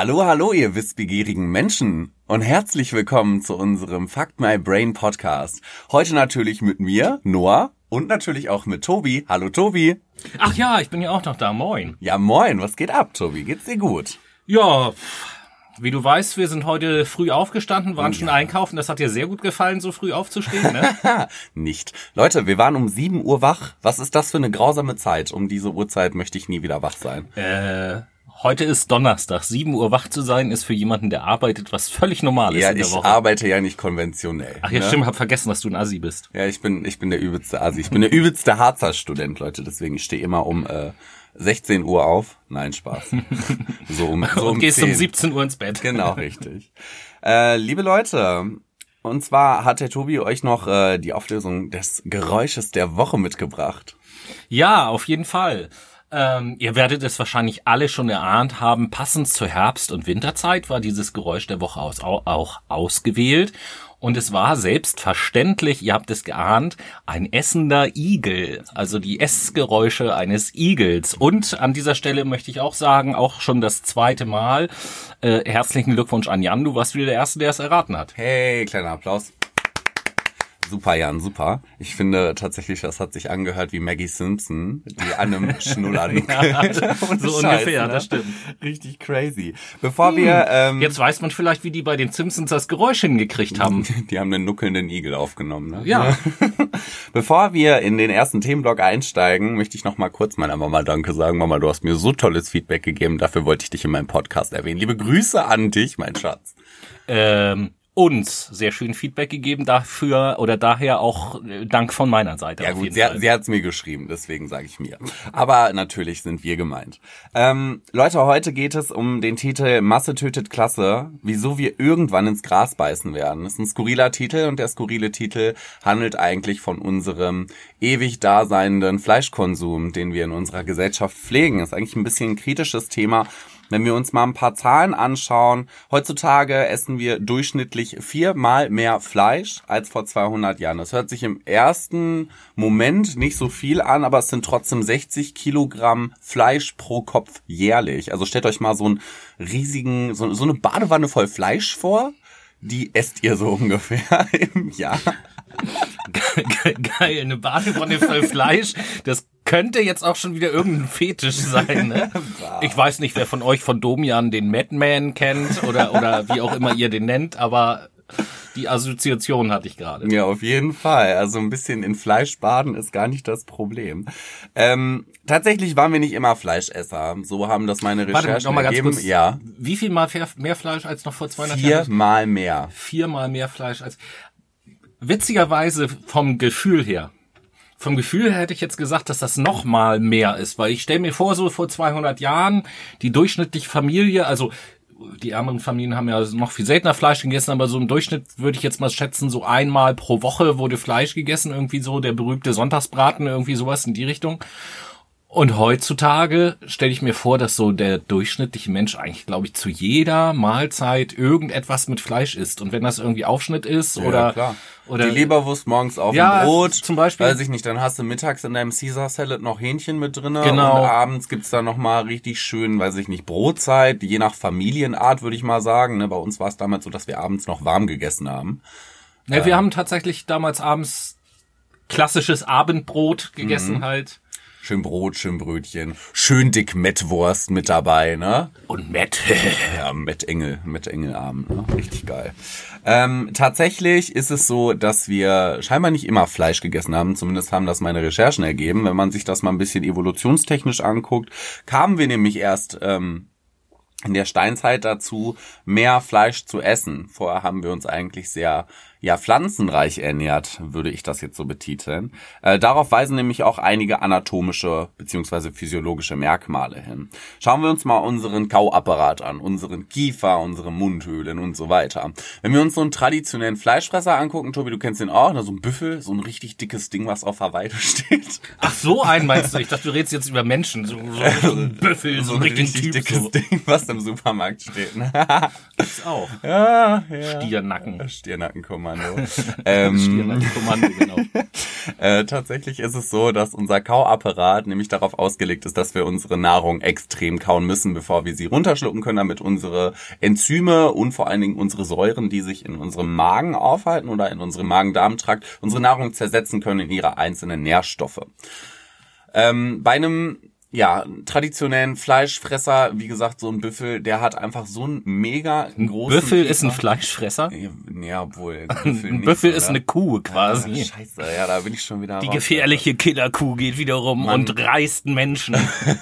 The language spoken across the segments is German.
Hallo, hallo, ihr wissbegierigen Menschen und herzlich willkommen zu unserem Fuck My Brain Podcast. Heute natürlich mit mir, Noah, und natürlich auch mit Tobi. Hallo, Tobi. Ach ja, ich bin ja auch noch da. Moin. Ja, moin. Was geht ab, Tobi? Geht's dir gut? Ja, wie du weißt, wir sind heute früh aufgestanden, waren schon einkaufen. Das hat dir sehr gut gefallen, so früh aufzustehen, ne? Nicht. Leute, wir waren um 7 Uhr wach. Was ist das für eine grausame Zeit? Um diese Uhrzeit möchte ich nie wieder wach sein. äh, heute ist Donnerstag. 7 Uhr wach zu sein, ist für jemanden, der arbeitet, was völlig normal ist Ja, in der ich Woche. arbeite ja nicht konventionell. Ach ja, ne? stimmt, hab vergessen, dass du ein Assi bist. Ja, ich bin, ich bin der übelste Asi. Ich bin der übelste Harzer Student, Leute. Deswegen, ich stehe immer um äh, 16 Uhr auf. Nein, Spaß. So um, so um Und gehst 10. um 17 Uhr ins Bett. Genau, richtig. Äh, liebe Leute, und zwar hat der Tobi euch noch äh, die Auflösung des Geräusches der Woche mitgebracht. Ja, auf jeden Fall. Ähm, ihr werdet es wahrscheinlich alle schon erahnt haben. Passend zur Herbst- und Winterzeit war dieses Geräusch der Woche aus, au, auch ausgewählt. Und es war selbstverständlich, ihr habt es geahnt, ein essender Igel. Also die Essgeräusche eines Igels. Und an dieser Stelle möchte ich auch sagen, auch schon das zweite Mal, äh, herzlichen Glückwunsch an Jan. Du warst wieder der Erste, der es erraten hat. Hey, kleiner Applaus. Super, Jan, super. Ich finde tatsächlich, das hat sich angehört wie Maggie Simpson, die an einem Schnuller nuckelt. Ohne so Scheiß, ungefähr, ne? das stimmt. Richtig crazy. Bevor wir, ähm, Jetzt weiß man vielleicht, wie die bei den Simpsons das Geräusch hingekriegt haben. die haben einen nuckelnden Igel aufgenommen, ne? Ja. Bevor wir in den ersten Themenblock einsteigen, möchte ich noch mal kurz meiner Mama Danke sagen. Mama, du hast mir so tolles Feedback gegeben. Dafür wollte ich dich in meinem Podcast erwähnen. Liebe Grüße an dich, mein Schatz. ähm, uns sehr schön Feedback gegeben dafür oder daher auch äh, Dank von meiner Seite. Ja gut, sie, Fall. hat- sie hat's mir geschrieben, deswegen sage ich mir. Aber natürlich sind wir gemeint. Ähm, Leute, heute geht es um den Titel Masse tötet Klasse, wieso wir irgendwann ins Gras beißen werden. Das ist ein skurriler Titel und der skurrile Titel handelt eigentlich von unserem ewig daseinenden Fleischkonsum, den wir in unserer Gesellschaft pflegen. Das ist eigentlich ein bisschen ein kritisches Thema. Wenn wir uns mal ein paar Zahlen anschauen, heutzutage essen wir durchschnittlich viermal mehr Fleisch als vor 200 Jahren. Das hört sich im ersten Moment nicht so viel an, aber es sind trotzdem 60 Kilogramm Fleisch pro Kopf jährlich. Also stellt euch mal so einen riesigen, so, so eine Badewanne voll Fleisch vor. Die esst ihr so ungefähr im Jahr. Geil, eine Badewanne voll Fleisch. Das könnte jetzt auch schon wieder irgendein Fetisch sein. Ne? Ich weiß nicht, wer von euch von Domian den Madman kennt oder, oder wie auch immer ihr den nennt, aber die Assoziation hatte ich gerade. Ja, auf jeden Fall. Also ein bisschen in Fleisch baden ist gar nicht das Problem. Ähm, tatsächlich waren wir nicht immer Fleischesser. So haben das meine Warte, Recherchen noch mal ganz ergeben. kurz. Ja, Wie viel mal mehr- mehr Fleisch als noch vor 200 Jahren? viermal mehr. viermal mehr Fleisch als. Witzigerweise vom Gefühl her. Vom Gefühl her hätte ich jetzt gesagt, dass das noch mal mehr ist, weil ich stelle mir vor, so vor 200 Jahren, die durchschnittliche Familie, also die ärmeren Familien haben ja noch viel seltener Fleisch gegessen, aber so im Durchschnitt würde ich jetzt mal schätzen, so einmal pro Woche wurde Fleisch gegessen, irgendwie so der berühmte Sonntagsbraten, irgendwie sowas in die Richtung. Und heutzutage stelle ich mir vor, dass so der durchschnittliche Mensch eigentlich, glaube ich, zu jeder Mahlzeit irgendetwas mit Fleisch isst. Und wenn das irgendwie Aufschnitt ist oder, klar. oder die Leberwurst morgens auf Ja, dem Brot. zum Beispiel. Weiß ich nicht, dann hast du mittags in deinem Caesar Salad noch Hähnchen mit drinne Genau. Und abends gibt's da nochmal richtig schön, weiß ich nicht, Brotzeit. Je nach Familienart würde ich mal sagen. Ne? Bei uns war es damals so, dass wir abends noch warm gegessen haben. Ja, wir haben tatsächlich damals abends klassisches Abendbrot gegessen Mhm. halt. Schön Brot, schön Brötchen. Schön dick Mettwurst mit dabei, ne? Und Matt. Ja, Matt Engel, Matt Engel Abend, ne? Richtig geil. Ähm, tatsächlich ist es so, dass wir scheinbar nicht immer Fleisch gegessen haben, zumindest haben das meine Recherchen ergeben. Wenn man sich das mal ein bisschen evolutionstechnisch anguckt, kamen wir nämlich erst ähm, in der Steinzeit dazu, mehr Fleisch zu essen. Vorher haben wir uns eigentlich sehr ja pflanzenreich ernährt, würde ich das jetzt so betiteln. Äh, darauf weisen nämlich auch einige anatomische beziehungsweise physiologische Merkmale hin. Schauen wir uns mal unseren Kauapparat an, unseren Kiefer, unsere Mundhöhlen und so weiter. Wenn wir uns so einen traditionellen Fleischfresser angucken, Tobi, du kennst den auch, ne, so ein Büffel, so ein richtig dickes Ding, was auf der Weide steht. Ach, so einen meinst du? Ich dachte, du redest jetzt über Menschen. So, so, so ein Büffel, so, ein richtigen Typ. dickes So. Ding, was im Supermarkt steht. Ne? Gibt's auch. ja, ja. Stiernacken. Stiernacken-Kommando. Stierkommando. ähm, Stierkommando, genau. äh, tatsächlich ist es so, dass unser Kauapparat nämlich darauf ausgelegt ist, dass wir unsere Nahrung extrem kauen müssen, bevor wir sie runterschlucken können, damit unsere Enzyme und vor allen Dingen unsere Säuren, die sich in unserem Magen aufhalten oder in unserem Magen-Darm-Trakt, unsere Nahrung zersetzen können in ihre einzelnen Nährstoffe. Ähm, bei einem ja, traditionellen Fleischfresser, wie gesagt, so ein Büffel, der hat einfach so einen mega großen. Büffel ist ein Fleischfresser? Ja, wohl. Ein Büffel, ein Büffel ist eine Kuh quasi. Ah, scheiße, ja, da bin ich schon wieder. Die raus, gefährliche Killerkuh geht wiederum Mann. und reißt Menschen.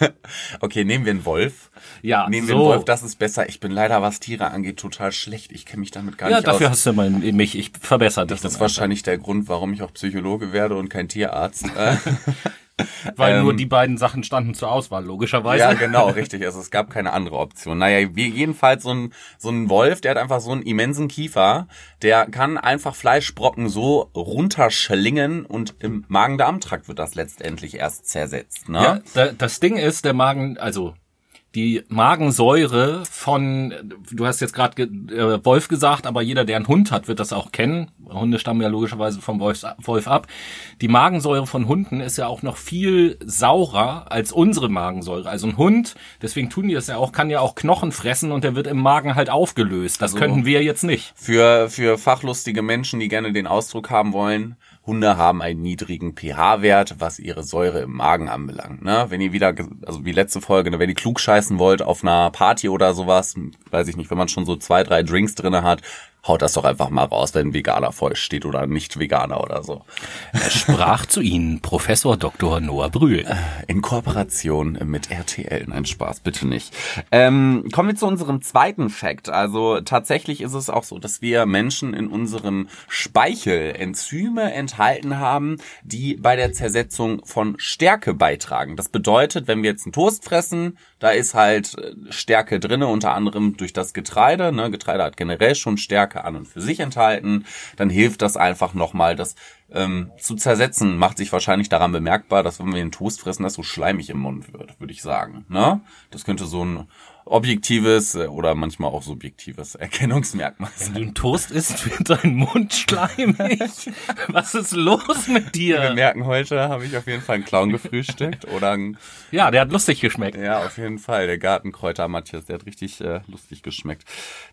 okay, nehmen wir einen Wolf. Ja, nehmen wir so. einen Wolf, das ist besser. Ich bin leider, was Tiere angeht, total schlecht. Ich kenne mich damit gar Ja, nicht dafür aus. hast du mal mich. Ich verbessere dich. Das ist wahrscheinlich der Grund, warum ich auch Psychologe werde und kein Tierarzt. Weil nur ähm, die beiden Sachen standen zur Auswahl, logischerweise. Ja, genau, richtig. Also es gab keine andere Option. Naja, wie jedenfalls so ein, so ein Wolf, der hat einfach so einen immensen Kiefer, der kann einfach Fleischbrocken so runterschlingen und im Magen-Darm-Trakt wird das letztendlich erst zersetzt. Ne? Ja, da, das Ding ist, der Magen, also die Magensäure von, du hast jetzt gerade äh, Wolf gesagt, aber jeder, der einen Hund hat, wird das auch kennen. Hunde stammen ja logischerweise vom Wolf, Wolf ab. Die Magensäure von Hunden ist ja auch noch viel saurer als unsere Magensäure. Also ein Hund, deswegen tun die das ja auch, kann ja auch Knochen fressen und der wird im Magen halt aufgelöst. Das könnten wir jetzt nicht. Für, für fachlustige Menschen, die gerne den Ausdruck haben wollen, Hunde haben einen niedrigen pH-Wert, was ihre Säure im Magen anbelangt. Ne? Wenn ihr wieder, also wie letzte Folge, ne, wenn ihr klug scheißen wollt auf einer Party oder sowas, weiß ich nicht, wenn man schon so zwei, drei Drinks drinne hat, haut das doch einfach mal raus, wenn ein Veganer euch steht oder nicht Veganer oder so. Er sprach zu Ihnen Professor Dr. Noah Brühl. In Kooperation mit RTL. Nein, Spaß, bitte nicht. Ähm, kommen wir zu unserem zweiten Fakt. Also tatsächlich ist es auch so, dass wir Menschen in unserem Speichel Enzyme enthalten haben, die bei der Zersetzung von Stärke beitragen. Das bedeutet, wenn wir jetzt einen Toast fressen, da ist halt Stärke drinne, unter anderem durch das Getreide. Ne? Getreide hat generell schon Stärke an und für sich enthalten. Dann hilft das einfach nochmal, das ähm, zu zersetzen, macht sich wahrscheinlich daran bemerkbar, dass wenn wir den Toast fressen, das so schleimig im Mund wird, würde ich sagen. Ne? Das könnte so ein objektives äh, oder manchmal auch subjektives Erkennungsmerkmal Wenn sein. du einen Toast isst, wird dein Mund schleimig. Was ist los mit Wir dir? merken, heute habe ich auf jeden Fall einen Clown gefrühstückt oder ein, Ja, der hat lustig geschmeckt. ja, auf jeden Fall, der Gartenkräuter Matthias, der hat richtig äh, lustig geschmeckt.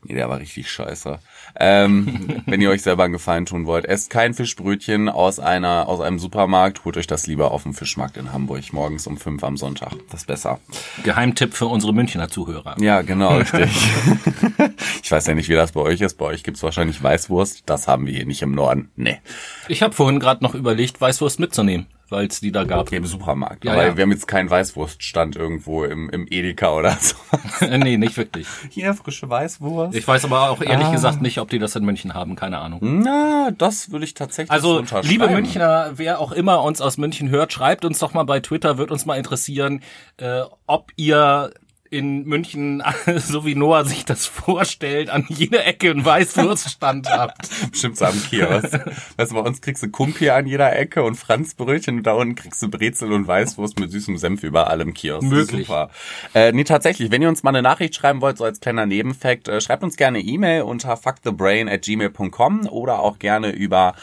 Nee, der war richtig scheiße. Ähm, wenn ihr euch selber einen Gefallen tun wollt, esst kein Fischbrötchen aus einer aus einem Supermarkt, holt euch das lieber auf dem Fischmarkt in Hamburg morgens um fünf am Sonntag. Das ist besser. Geheimtipp für unsere Münchner Zuhörer. Ja, genau, richtig. ich weiß ja nicht, wie das bei euch ist. Bei euch gibt's wahrscheinlich Weißwurst. Das haben wir hier nicht im Norden. Nee, Ich habe vorhin gerade noch überlegt, Weißwurst mitzunehmen, weil es die da gab. im Supermarkt. Ja, Aber ja. wir haben jetzt keinen Weißwurststand irgendwo im, im Edeka oder so. nee, nicht wirklich. Hier, frische Weißwurst. Ich weiß aber auch ehrlich Ah. gesagt nicht, ob die das in München haben, keine Ahnung. Na, das würde ich tatsächlich so Also, liebe Münchner, wer auch immer uns aus München hört, schreibt uns doch mal bei Twitter, wird uns mal interessieren, äh, ob ihr in München, so wie Noah sich das vorstellt, an jeder Ecke einen Weißwurststand habt. Bestimmt so am Kiosk. weißt du, bei uns kriegst du Kumpi an jeder Ecke und Franzbrötchen und da unten kriegst du Brezel und Weißwurst mit süßem Senf überall im Kiosk. Möglich. Super. Äh, nee, tatsächlich, wenn ihr uns mal eine Nachricht schreiben wollt, so als kleiner Nebenfakt, äh, schreibt uns gerne E-Mail unter fuckthebrain at gmail.com oder auch gerne über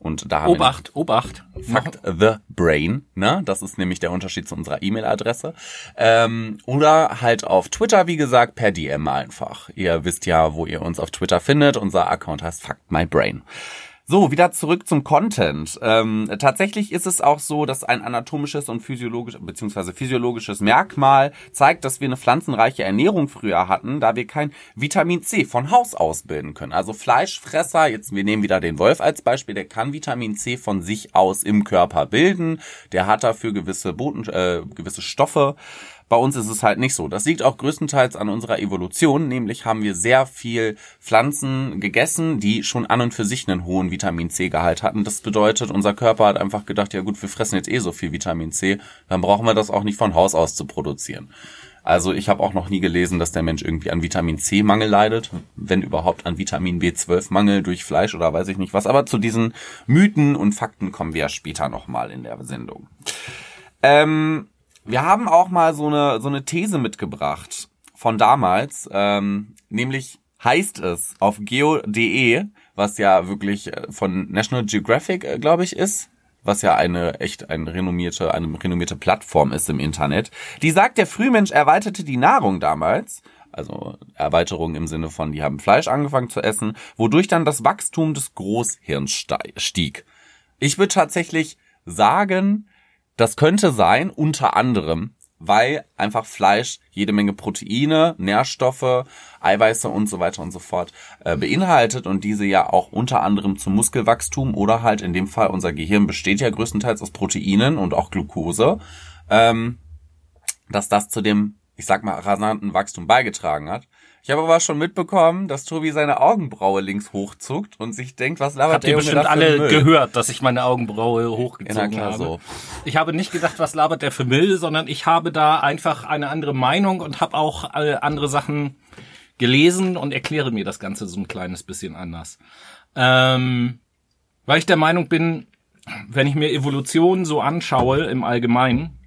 und da haben wir Obacht, Obacht. Fuck the Brain, ne? Das ist nämlich der Unterschied zu unserer E-Mail-Adresse. Ähm, oder halt auf Twitter, wie gesagt, per DM einfach. Ihr wisst ja, wo ihr uns auf Twitter findet. Unser Account heißt Fuck My Brain. So, wieder zurück zum Content. Ähm, tatsächlich ist es auch so, dass ein anatomisches und physiologisches bzw. physiologisches Merkmal zeigt, dass wir eine pflanzenreiche Ernährung früher hatten, da wir kein Vitamin C von Haus aus bilden können. Also Fleischfresser, jetzt wir nehmen wieder den Wolf als Beispiel, der kann Vitamin C von sich aus im Körper bilden. Der hat dafür gewisse Boten, äh, gewisse Stoffe. Bei uns ist es halt nicht so. Das liegt auch größtenteils an unserer Evolution, nämlich haben wir sehr viel Pflanzen gegessen, die schon an und für sich einen hohen Vitamin C-Gehalt hatten. Das bedeutet, unser Körper hat einfach gedacht, ja gut, wir fressen jetzt eh so viel Vitamin C, dann brauchen wir das auch nicht von Haus aus zu produzieren. Also ich habe auch noch nie gelesen, dass der Mensch irgendwie an Vitamin C-Mangel leidet, wenn überhaupt an Vitamin B12-Mangel durch Fleisch oder weiß ich nicht was. Aber zu diesen Mythen und Fakten kommen wir später nochmal in der Sendung. Ähm, wir haben auch mal so eine, so eine These mitgebracht von damals, ähm, nämlich heißt es auf geo.de, was ja wirklich äh, von National Geographic, äh, glaube ich, ist was ja eine echt eine renommierte, eine renommierte Plattform ist im Internet. Die sagt, der Frühmensch erweiterte die Nahrung damals also Erweiterung im Sinne von, die haben Fleisch angefangen zu essen, wodurch dann das Wachstum des Großhirns stieg. Ich würde tatsächlich sagen, das könnte sein, unter anderem, weil einfach Fleisch jede Menge Proteine, Nährstoffe, Eiweiße und so weiter und so fort äh, beinhaltet und diese ja auch unter anderem zum Muskelwachstum oder halt in dem Fall unser Gehirn besteht ja größtenteils aus Proteinen und auch Glucose, ähm, dass das zu dem ich sag mal, rasanten Wachstum beigetragen hat. Ich habe aber schon mitbekommen, dass Tobi seine Augenbraue links hochzuckt und sich denkt, was labert Habt der ihr bestimmt alle Müll? gehört, dass ich meine Augenbraue hochgezogen ja, habe. So. Ich habe nicht gedacht, was labert der für Müll, sondern ich habe da einfach eine andere Meinung und habe auch andere Sachen gelesen und erkläre mir das Ganze so ein kleines bisschen anders. Ähm, weil ich der Meinung bin, wenn ich mir Evolution so anschaue im Allgemeinen,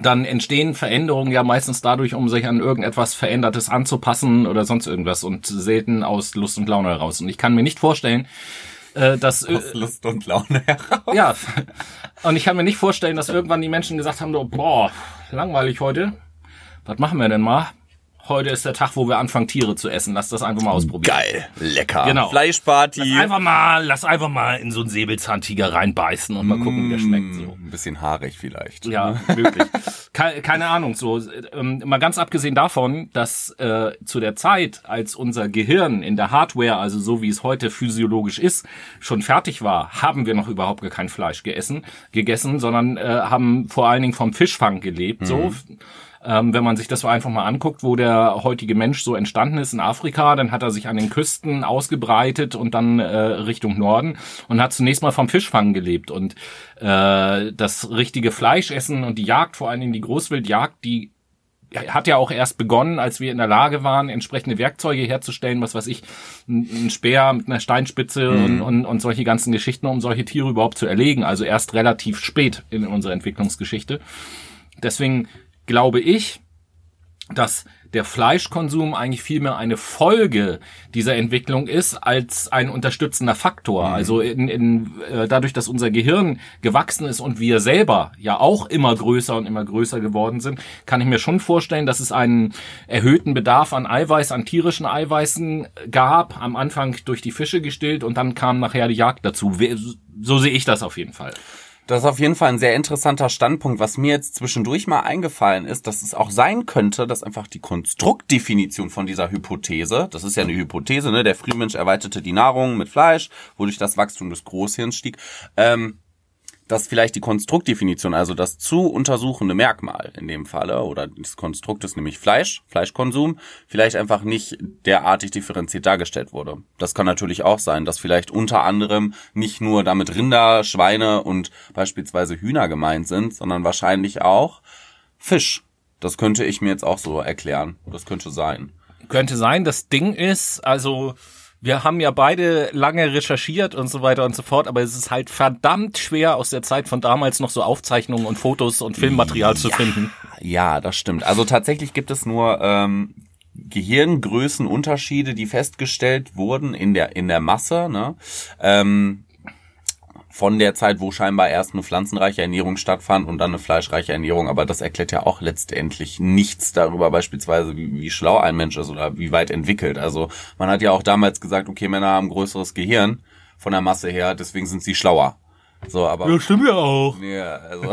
dann entstehen Veränderungen ja meistens dadurch, um sich an irgendetwas Verändertes anzupassen oder sonst irgendwas und selten aus Lust und Laune heraus. Und ich kann mir nicht vorstellen, äh, dass äh, aus Lust und Laune heraus. Ja. Und ich kann mir nicht vorstellen, dass irgendwann die Menschen gesagt haben, so, boah, langweilig heute. Was machen wir denn mal? Heute ist der Tag, wo wir anfangen, Tiere zu essen. Lass das einfach mal ausprobieren. Geil, lecker. Genau. Fleischparty. Lass einfach mal, lass einfach mal in so einen Säbelzahntiger reinbeißen und mal gucken, wie der schmeckt. So. Ein bisschen haarig vielleicht. Ja, wirklich. keine, keine Ahnung. So, ähm, mal ganz abgesehen davon, dass äh, zu der Zeit, als unser Gehirn in der Hardware, also so wie es heute physiologisch ist, schon fertig war, haben wir noch überhaupt gar kein Fleisch gegessen, gegessen, sondern äh, haben vor allen Dingen vom Fischfang gelebt. Mhm. So ähm, wenn man sich das so einfach mal anguckt, wo der heutige Mensch so entstanden ist in Afrika, dann hat er sich an den Küsten ausgebreitet und dann äh, Richtung Norden und hat zunächst mal vom Fischfang gelebt und äh, das richtige Fleischessen und die Jagd, vor allen Dingen die Großwildjagd, die hat ja auch erst begonnen, als wir in der Lage waren, entsprechende Werkzeuge herzustellen, was weiß ich, ein Speer mit einer Steinspitze mhm. und, und, und solche ganzen Geschichten, um solche Tiere überhaupt zu erlegen. Also erst relativ spät in unserer Entwicklungsgeschichte. Deswegen glaube ich, dass der Fleischkonsum eigentlich vielmehr eine Folge dieser Entwicklung ist als ein unterstützender Faktor. Mhm. Also in, in, äh, dadurch, dass unser Gehirn gewachsen ist und wir selber ja auch immer größer und immer größer geworden sind, kann ich mir schon vorstellen, dass es einen erhöhten Bedarf an Eiweiß, an tierischen Eiweißen gab. Am Anfang durch die Fische gestillt und dann kam nachher die Jagd dazu. So sehe ich das auf jeden Fall. Das ist auf jeden Fall ein sehr interessanter Standpunkt. Was mir jetzt zwischendurch mal eingefallen ist, dass es auch sein könnte, dass einfach die Konstruktdefinition von dieser Hypothese, das ist ja eine Hypothese, ne, der Frühmensch erweiterte die Nahrung mit Fleisch, wodurch das Wachstum des Großhirns stieg, ähm, dass vielleicht die Konstruktdefinition, also das zu untersuchende Merkmal in dem Falle oder das Konstrukt ist nämlich Fleisch, Fleischkonsum, vielleicht einfach nicht derartig differenziert dargestellt wurde. Das kann natürlich auch sein, dass vielleicht unter anderem nicht nur damit Rinder, Schweine und beispielsweise Hühner gemeint sind, sondern wahrscheinlich auch Fisch. Das könnte ich mir jetzt auch so erklären. Das könnte sein. Könnte sein. Das Ding ist, also wir haben ja beide lange recherchiert und so weiter und so fort, aber es ist halt verdammt schwer aus der Zeit von damals noch so Aufzeichnungen und Fotos und Filmmaterial ja, zu finden. Ja, das stimmt. Also tatsächlich gibt es nur ähm, Gehirngrößenunterschiede, die festgestellt wurden in der in der Masse. Ne? Ähm, von der Zeit, wo scheinbar erst eine pflanzenreiche Ernährung stattfand und dann eine fleischreiche Ernährung. Aber das erklärt ja auch letztendlich nichts darüber, beispielsweise wie, wie schlau ein Mensch ist oder wie weit entwickelt. Also man hat ja auch damals gesagt, okay, Männer haben größeres Gehirn von der Masse her, deswegen sind sie schlauer. So, aber. Ja, stimmt ja auch. Ja, also.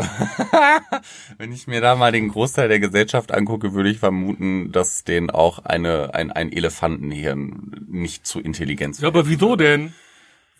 wenn ich mir da mal den Großteil der Gesellschaft angucke, würde ich vermuten, dass denen auch eine, ein, ein Elefantenhirn nicht zu Intelligenz Ja, aber wieso denn?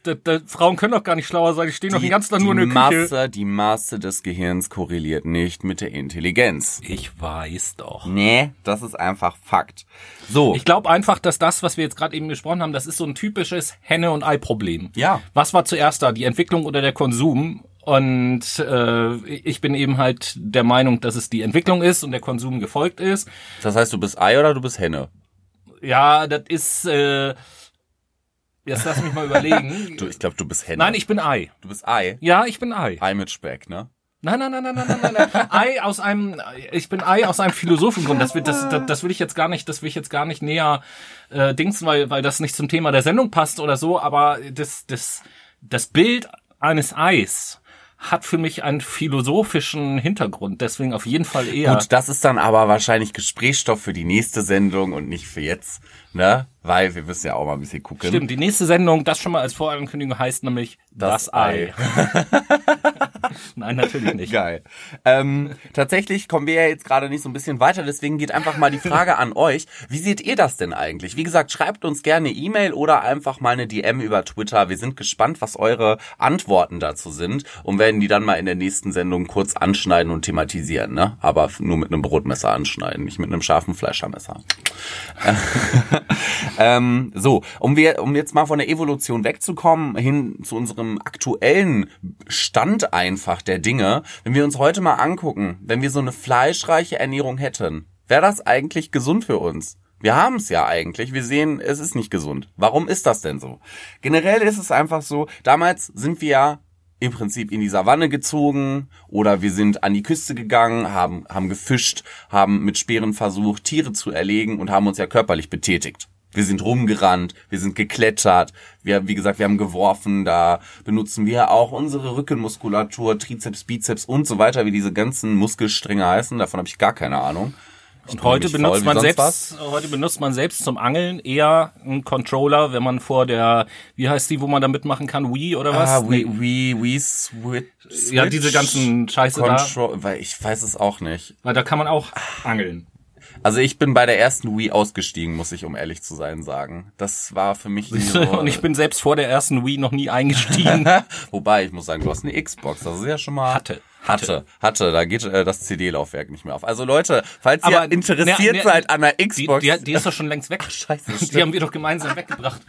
Da, da, Frauen können doch gar nicht schlauer sein, die stehen doch den ganzen Tag nur in der Masse, Küche. Die Masse des Gehirns korreliert nicht mit der Intelligenz. Ich weiß doch. Nee, das ist einfach Fakt. So. Ich glaube einfach, dass das, was wir jetzt gerade eben gesprochen haben, das ist so ein typisches Henne- und Ei-Problem. Ja. Was war zuerst da, die Entwicklung oder der Konsum? Und äh, ich bin eben halt der Meinung, dass es die Entwicklung ist und der Konsum gefolgt ist. Das heißt, du bist Ei oder du bist Henne? Ja, das ist... Äh, Jetzt lass mich mal überlegen. du, ich glaube, du bist Henne. Nein, ich bin Ei. Du bist Ei? Ja, ich bin Ei. Ei mit Speck, ne? Nein, nein, nein, nein, nein, nein, nein. Ei aus einem, ich bin Ei aus einem Philosophengrund. Das, das, das, das will ich jetzt gar nicht, das will ich jetzt gar nicht näher äh, dingsen, weil, weil das nicht zum Thema der Sendung passt oder so. Aber das, das, das Bild eines Eis hat für mich einen philosophischen Hintergrund. Deswegen auf jeden Fall eher. Gut, das ist dann aber wahrscheinlich Gesprächsstoff für die nächste Sendung und nicht für jetzt, ne? Weil wir müssen ja auch mal ein bisschen gucken. Stimmt, die nächste Sendung, das schon mal als Vorankündigung heißt nämlich das, Das Ei. Nein, natürlich nicht. Geil. Ähm, tatsächlich kommen wir ja jetzt gerade nicht so ein bisschen weiter, deswegen geht einfach mal die Frage an euch. Wie seht ihr das denn eigentlich? Wie gesagt, schreibt uns gerne E-Mail oder einfach mal eine DM über Twitter. Wir sind gespannt, was eure Antworten dazu sind und werden die dann mal in der nächsten Sendung kurz anschneiden und thematisieren, ne? Aber nur mit einem Brotmesser anschneiden, nicht mit einem scharfen Fleischermesser. ähm, so, um wir, um jetzt mal von der Evolution wegzukommen, hin zu unserem aktuellen Stand einfach der Dinge. Wenn wir uns heute mal angucken, wenn wir so eine fleischreiche Ernährung hätten, wäre das eigentlich gesund für uns? Wir haben es ja eigentlich. Wir sehen, es ist nicht gesund. Warum ist das denn so? Generell ist es einfach so, damals sind wir ja im Prinzip in die Savanne gezogen oder wir sind an die Küste gegangen, haben, haben gefischt, haben mit Speeren versucht, Tiere zu erlegen und haben uns ja körperlich betätigt. Wir sind rumgerannt, wir sind geklettert, wir, wie gesagt, wir haben geworfen, da benutzen wir auch unsere Rückenmuskulatur, Trizeps, Bizeps und so weiter, wie diese ganzen Muskelstränge heißen, davon habe ich gar keine Ahnung. Ich Und heute benutzt man selbst, heute benutzt man selbst zum Angeln eher einen Controller, wenn man vor der, wie heißt die, wo man da mitmachen kann, Wii oder was? Ah, Nee. we, we switch. Ja, diese ganzen Scheiße da. Control, weil ich weiß es auch nicht. Weil da kann man auch angeln. Also ich bin bei der ersten Wii ausgestiegen, muss ich um ehrlich zu sein sagen. Das war für mich so. Und ich bin selbst vor der ersten Wii noch nie eingestiegen. Wobei, ich muss sagen, du hast eine Xbox, das ist ja schon mal... Hatte. Hatte, hatte, da geht äh, das CD-Laufwerk nicht mehr auf. Also Leute, falls ihr Aber, interessiert ne, ne, seid an der Die, Xbox, die, die ist doch schon längst weg. Scheiße, Die stimmt. haben wir doch gemeinsam weggebracht.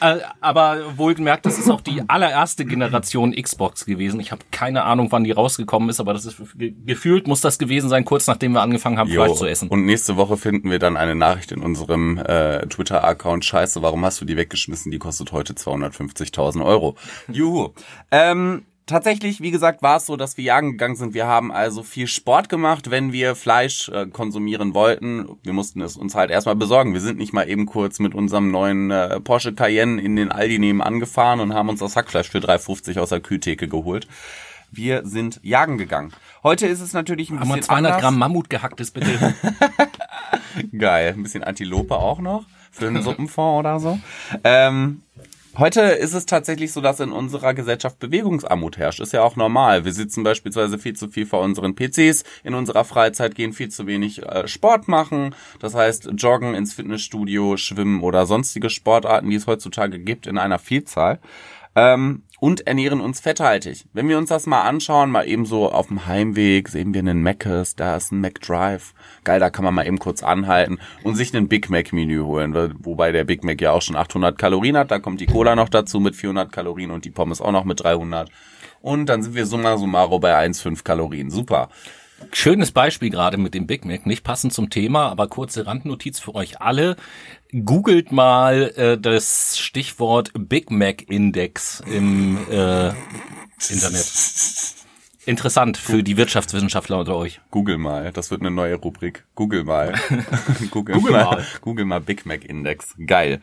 Äh, aber wohlgemerkt, das ist auch die allererste Generation Xbox gewesen. Ich habe keine Ahnung, wann die rausgekommen ist, aber das ist ge gefühlt muss das gewesen sein, kurz nachdem wir angefangen haben, Jo. Fleisch zu essen. Und nächste Woche finden wir dann eine Nachricht in unserem äh, Twitter-Account. Scheiße, warum hast du die weggeschmissen? Die kostet heute 250.000 Euro. Juhu. Ähm, tatsächlich, wie gesagt, war es so, dass wir jagen gegangen sind. Wir haben also viel Sport gemacht, wenn wir Fleisch äh, konsumieren wollten. Wir mussten es uns halt erstmal besorgen. Wir sind nicht mal eben kurz mit unserem neuen äh, Porsche Cayenne in den Aldi nebenan gefahren und haben uns das Hackfleisch für 3,50 aus der Kühltheke geholt. Wir sind jagen gegangen. Heute ist es natürlich ein Haben wir bisschen 200 anders. Gramm Mammut gehacktes, bitte. Geil. Ein bisschen Antilope auch noch für einen Suppenfond oder so. Ähm, heute ist es tatsächlich so, dass in unserer Gesellschaft Bewegungsarmut herrscht. Ist ja auch normal. Wir sitzen beispielsweise viel zu viel vor unseren PCs in unserer Freizeit, gehen viel zu wenig äh, Sport machen. Das heißt, joggen ins Fitnessstudio, schwimmen oder sonstige Sportarten, die es heutzutage gibt, in einer Vielzahl. Ähm, und ernähren uns fetthaltig. Wenn wir uns das mal anschauen, mal eben so auf dem Heimweg, sehen wir einen Mac's, da ist ein McDrive. Geil, da kann man mal eben kurz anhalten und sich einen Big Mac Menü holen, wobei der Big Mac ja auch schon 800 Kalorien hat, da kommt die Cola noch dazu mit 400 Kalorien und die Pommes auch noch mit 300. Und dann sind wir summa summarum bei 1,5 Kalorien. Super. Schönes Beispiel gerade mit dem Big Mac, nicht passend zum Thema, aber kurze Randnotiz für euch alle. Googelt mal äh, das Stichwort Big Mac Index im äh, Internet. Interessant für die Wirtschaftswissenschaftler unter euch. Google mal, das wird eine neue Rubrik. Google mal. Google, Google mal. mal. Google mal Big Mac Index. Geil.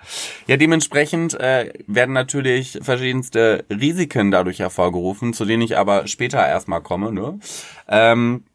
Ja, dementsprechend äh, werden natürlich verschiedenste Risiken dadurch hervorgerufen, zu denen ich aber später erstmal komme. Ne? Ähm,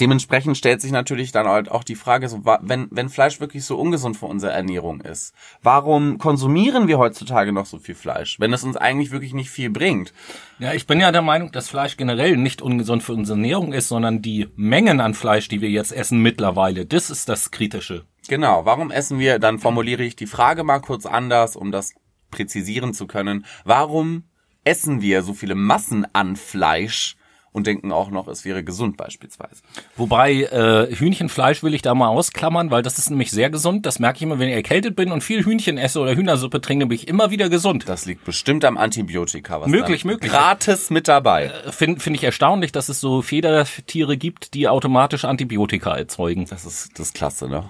Dementsprechend stellt sich natürlich dann halt auch die Frage, so, wenn, wenn Fleisch wirklich so ungesund für unsere Ernährung ist, warum konsumieren wir heutzutage noch so viel Fleisch, wenn es uns eigentlich wirklich nicht viel bringt? Ja, ich bin ja der Meinung, dass Fleisch generell nicht ungesund für unsere Ernährung ist, sondern die Mengen an Fleisch, die wir jetzt essen mittlerweile, das ist das Kritische. Genau, warum essen wir, dann formuliere ich die Frage mal kurz anders, um das präzisieren zu können. Warum essen wir so viele Massen an Fleisch und denken auch noch, es wäre gesund beispielsweise? Wobei äh, Hühnchenfleisch will ich da mal ausklammern, weil das ist nämlich sehr gesund. Das merke ich immer, wenn ich erkältet bin und viel Hühnchen esse oder Hühnersuppe trinke, bin ich immer wieder gesund. Das liegt bestimmt am Antibiotika, was Möglich, möglich. gratis mit dabei. Finde find ich erstaunlich, dass es so Federtiere gibt, die automatisch Antibiotika erzeugen. Das ist das ist klasse, ne?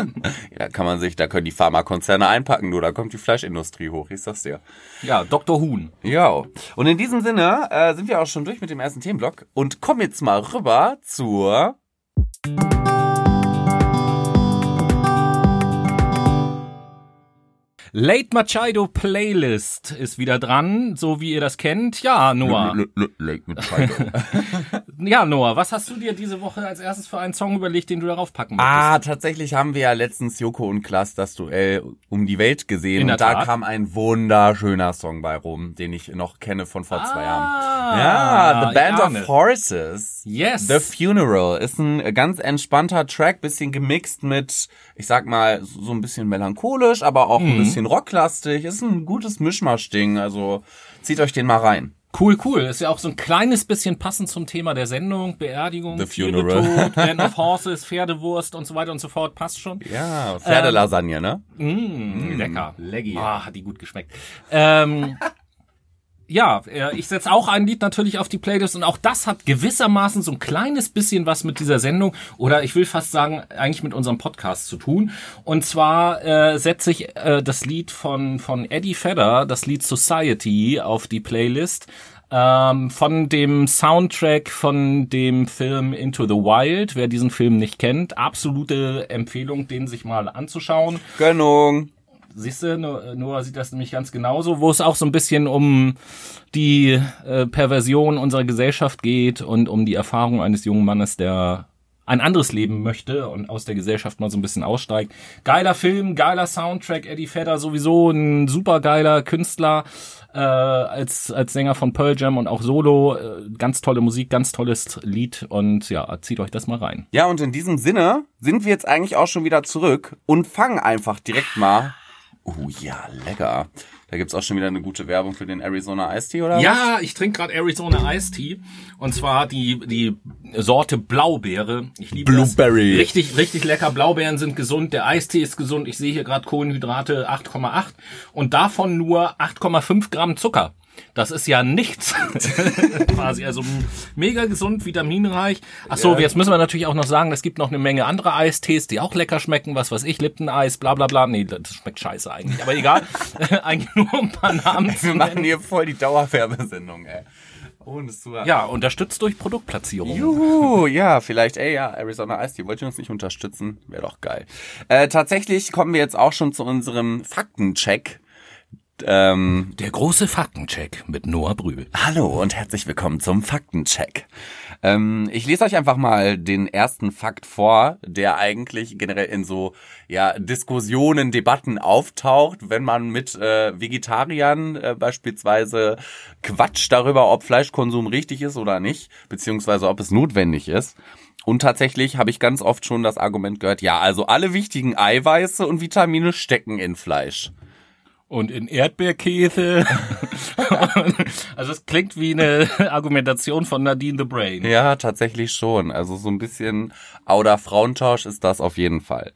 da kann man sich, da können die Pharmakonzerne einpacken, nur da kommt die Fleischindustrie hoch, ich sag's dir. Ja, Dr. Huhn. Ja. Und in diesem Sinne äh, sind wir auch schon durch mit dem ersten Themenblock. Werbeblock und kommen jetzt mal rüber zur Late Machado Playlist ist wieder dran, so wie ihr das kennt. Ja, Noah. Late Machado. ja, Noah, was hast du dir diese Woche als erstes für einen Song überlegt, den du darauf packen möchtest? Ah, tatsächlich haben wir ja letztens Joko und Klaas das Duell um die Welt gesehen In der und da Tat. kam ein wunderschöner Song bei rum, den ich noch kenne von vor zwei Jahren. Ah, Ja, The Band of Horses. Yes. The Funeral ist ein ganz entspannter Track, bisschen gemixt mit, ich sag mal, so ein bisschen melancholisch, aber auch Mhm. ein bisschen rocklastig. Ist ein gutes Mischmaschding, also zieht euch den mal rein. Cool, cool. Ist ja auch so ein kleines bisschen passend zum Thema der Sendung. Beerdigung, The Funeral. Tod, Band of Horses, Pferdewurst und so weiter und so fort. Passt schon. Ja, Pferdelasagne, ne? Mm, lecker. leggy. Ah, hat die gut geschmeckt. Ähm, ja, äh, ich setze auch ein Lied natürlich auf die Playlist und auch das hat gewissermaßen so ein kleines bisschen was mit dieser Sendung oder ich will fast sagen, eigentlich mit unserem Podcast zu tun. Und zwar äh, setze ich äh, das Lied von, von Eddie Vedder, das Lied Society, auf die Playlist. Ähm, von dem Soundtrack von dem Film Into the Wild. Wer diesen Film nicht kennt, absolute Empfehlung, den sich mal anzuschauen. Gönnung. Siehst du, No- Noah sieht das nämlich ganz genauso, wo es auch so ein bisschen um die äh, Perversion unserer Gesellschaft geht und um die Erfahrung eines jungen Mannes, der ein anderes Leben möchte und aus der Gesellschaft mal so ein bisschen aussteigt. Geiler Film, geiler Soundtrack, Eddie Vedder sowieso ein super geiler Künstler äh, als als Sänger von Pearl Jam und auch Solo, äh, ganz tolle Musik, ganz tolles Lied und ja, zieht euch das mal rein. Ja, und in diesem Sinne sind wir jetzt eigentlich auch schon wieder zurück und fangen einfach direkt mal. Oh ja, lecker. Da gibt's auch schon wieder eine gute Werbung für den Arizona Ice Tea, oder? Ja, ich trinke gerade Arizona Ice Tea und zwar die die Sorte Blaubeere. Ich liebe Blueberry. Das. Richtig richtig lecker. Blaubeeren sind gesund, der Eistee ist gesund. Ich sehe hier gerade Kohlenhydrate 8,8 und davon nur 8,5 Gramm Zucker. Das ist ja nichts. Quasi also mega gesund, vitaminreich. Ach so, Ja. jetzt müssen wir natürlich auch noch sagen, es gibt noch eine Menge andere Eistees, die auch lecker schmecken, was weiß ich, Lipton-Eis, bla bla bla. Nee, das schmeckt scheiße eigentlich, aber egal. eigentlich nur ein paar Namen zu Wir machen hier voll die Dauerwerbesendung, ey. Ohne es zu Ja, unterstützt durch Produktplatzierung. Juhu, ja, vielleicht, ey, ja, Arizona Ice Tea, wollt ihr uns nicht unterstützen? Wäre doch geil. Äh, tatsächlich kommen wir jetzt auch schon zu unserem Faktencheck. Ähm, Der große Faktencheck mit Noah Brühl. Hallo und herzlich willkommen zum Faktencheck. Ähm, ich lese euch einfach mal den ersten Fakt vor, der eigentlich generell in so ja, Diskussionen, Debatten auftaucht, wenn man mit äh, Vegetariern äh, beispielsweise quatscht darüber, ob Fleischkonsum richtig ist oder nicht, beziehungsweise ob es notwendig ist. Und tatsächlich habe ich ganz oft schon das Argument gehört, ja, also alle wichtigen Eiweiße und Vitamine stecken in Fleisch. Und in Erdbeerkäse. also es klingt wie eine Argumentation von Nadine the Brain. Ja, tatsächlich schon. Also so ein bisschen Auder Frauentausch ist das auf jeden Fall.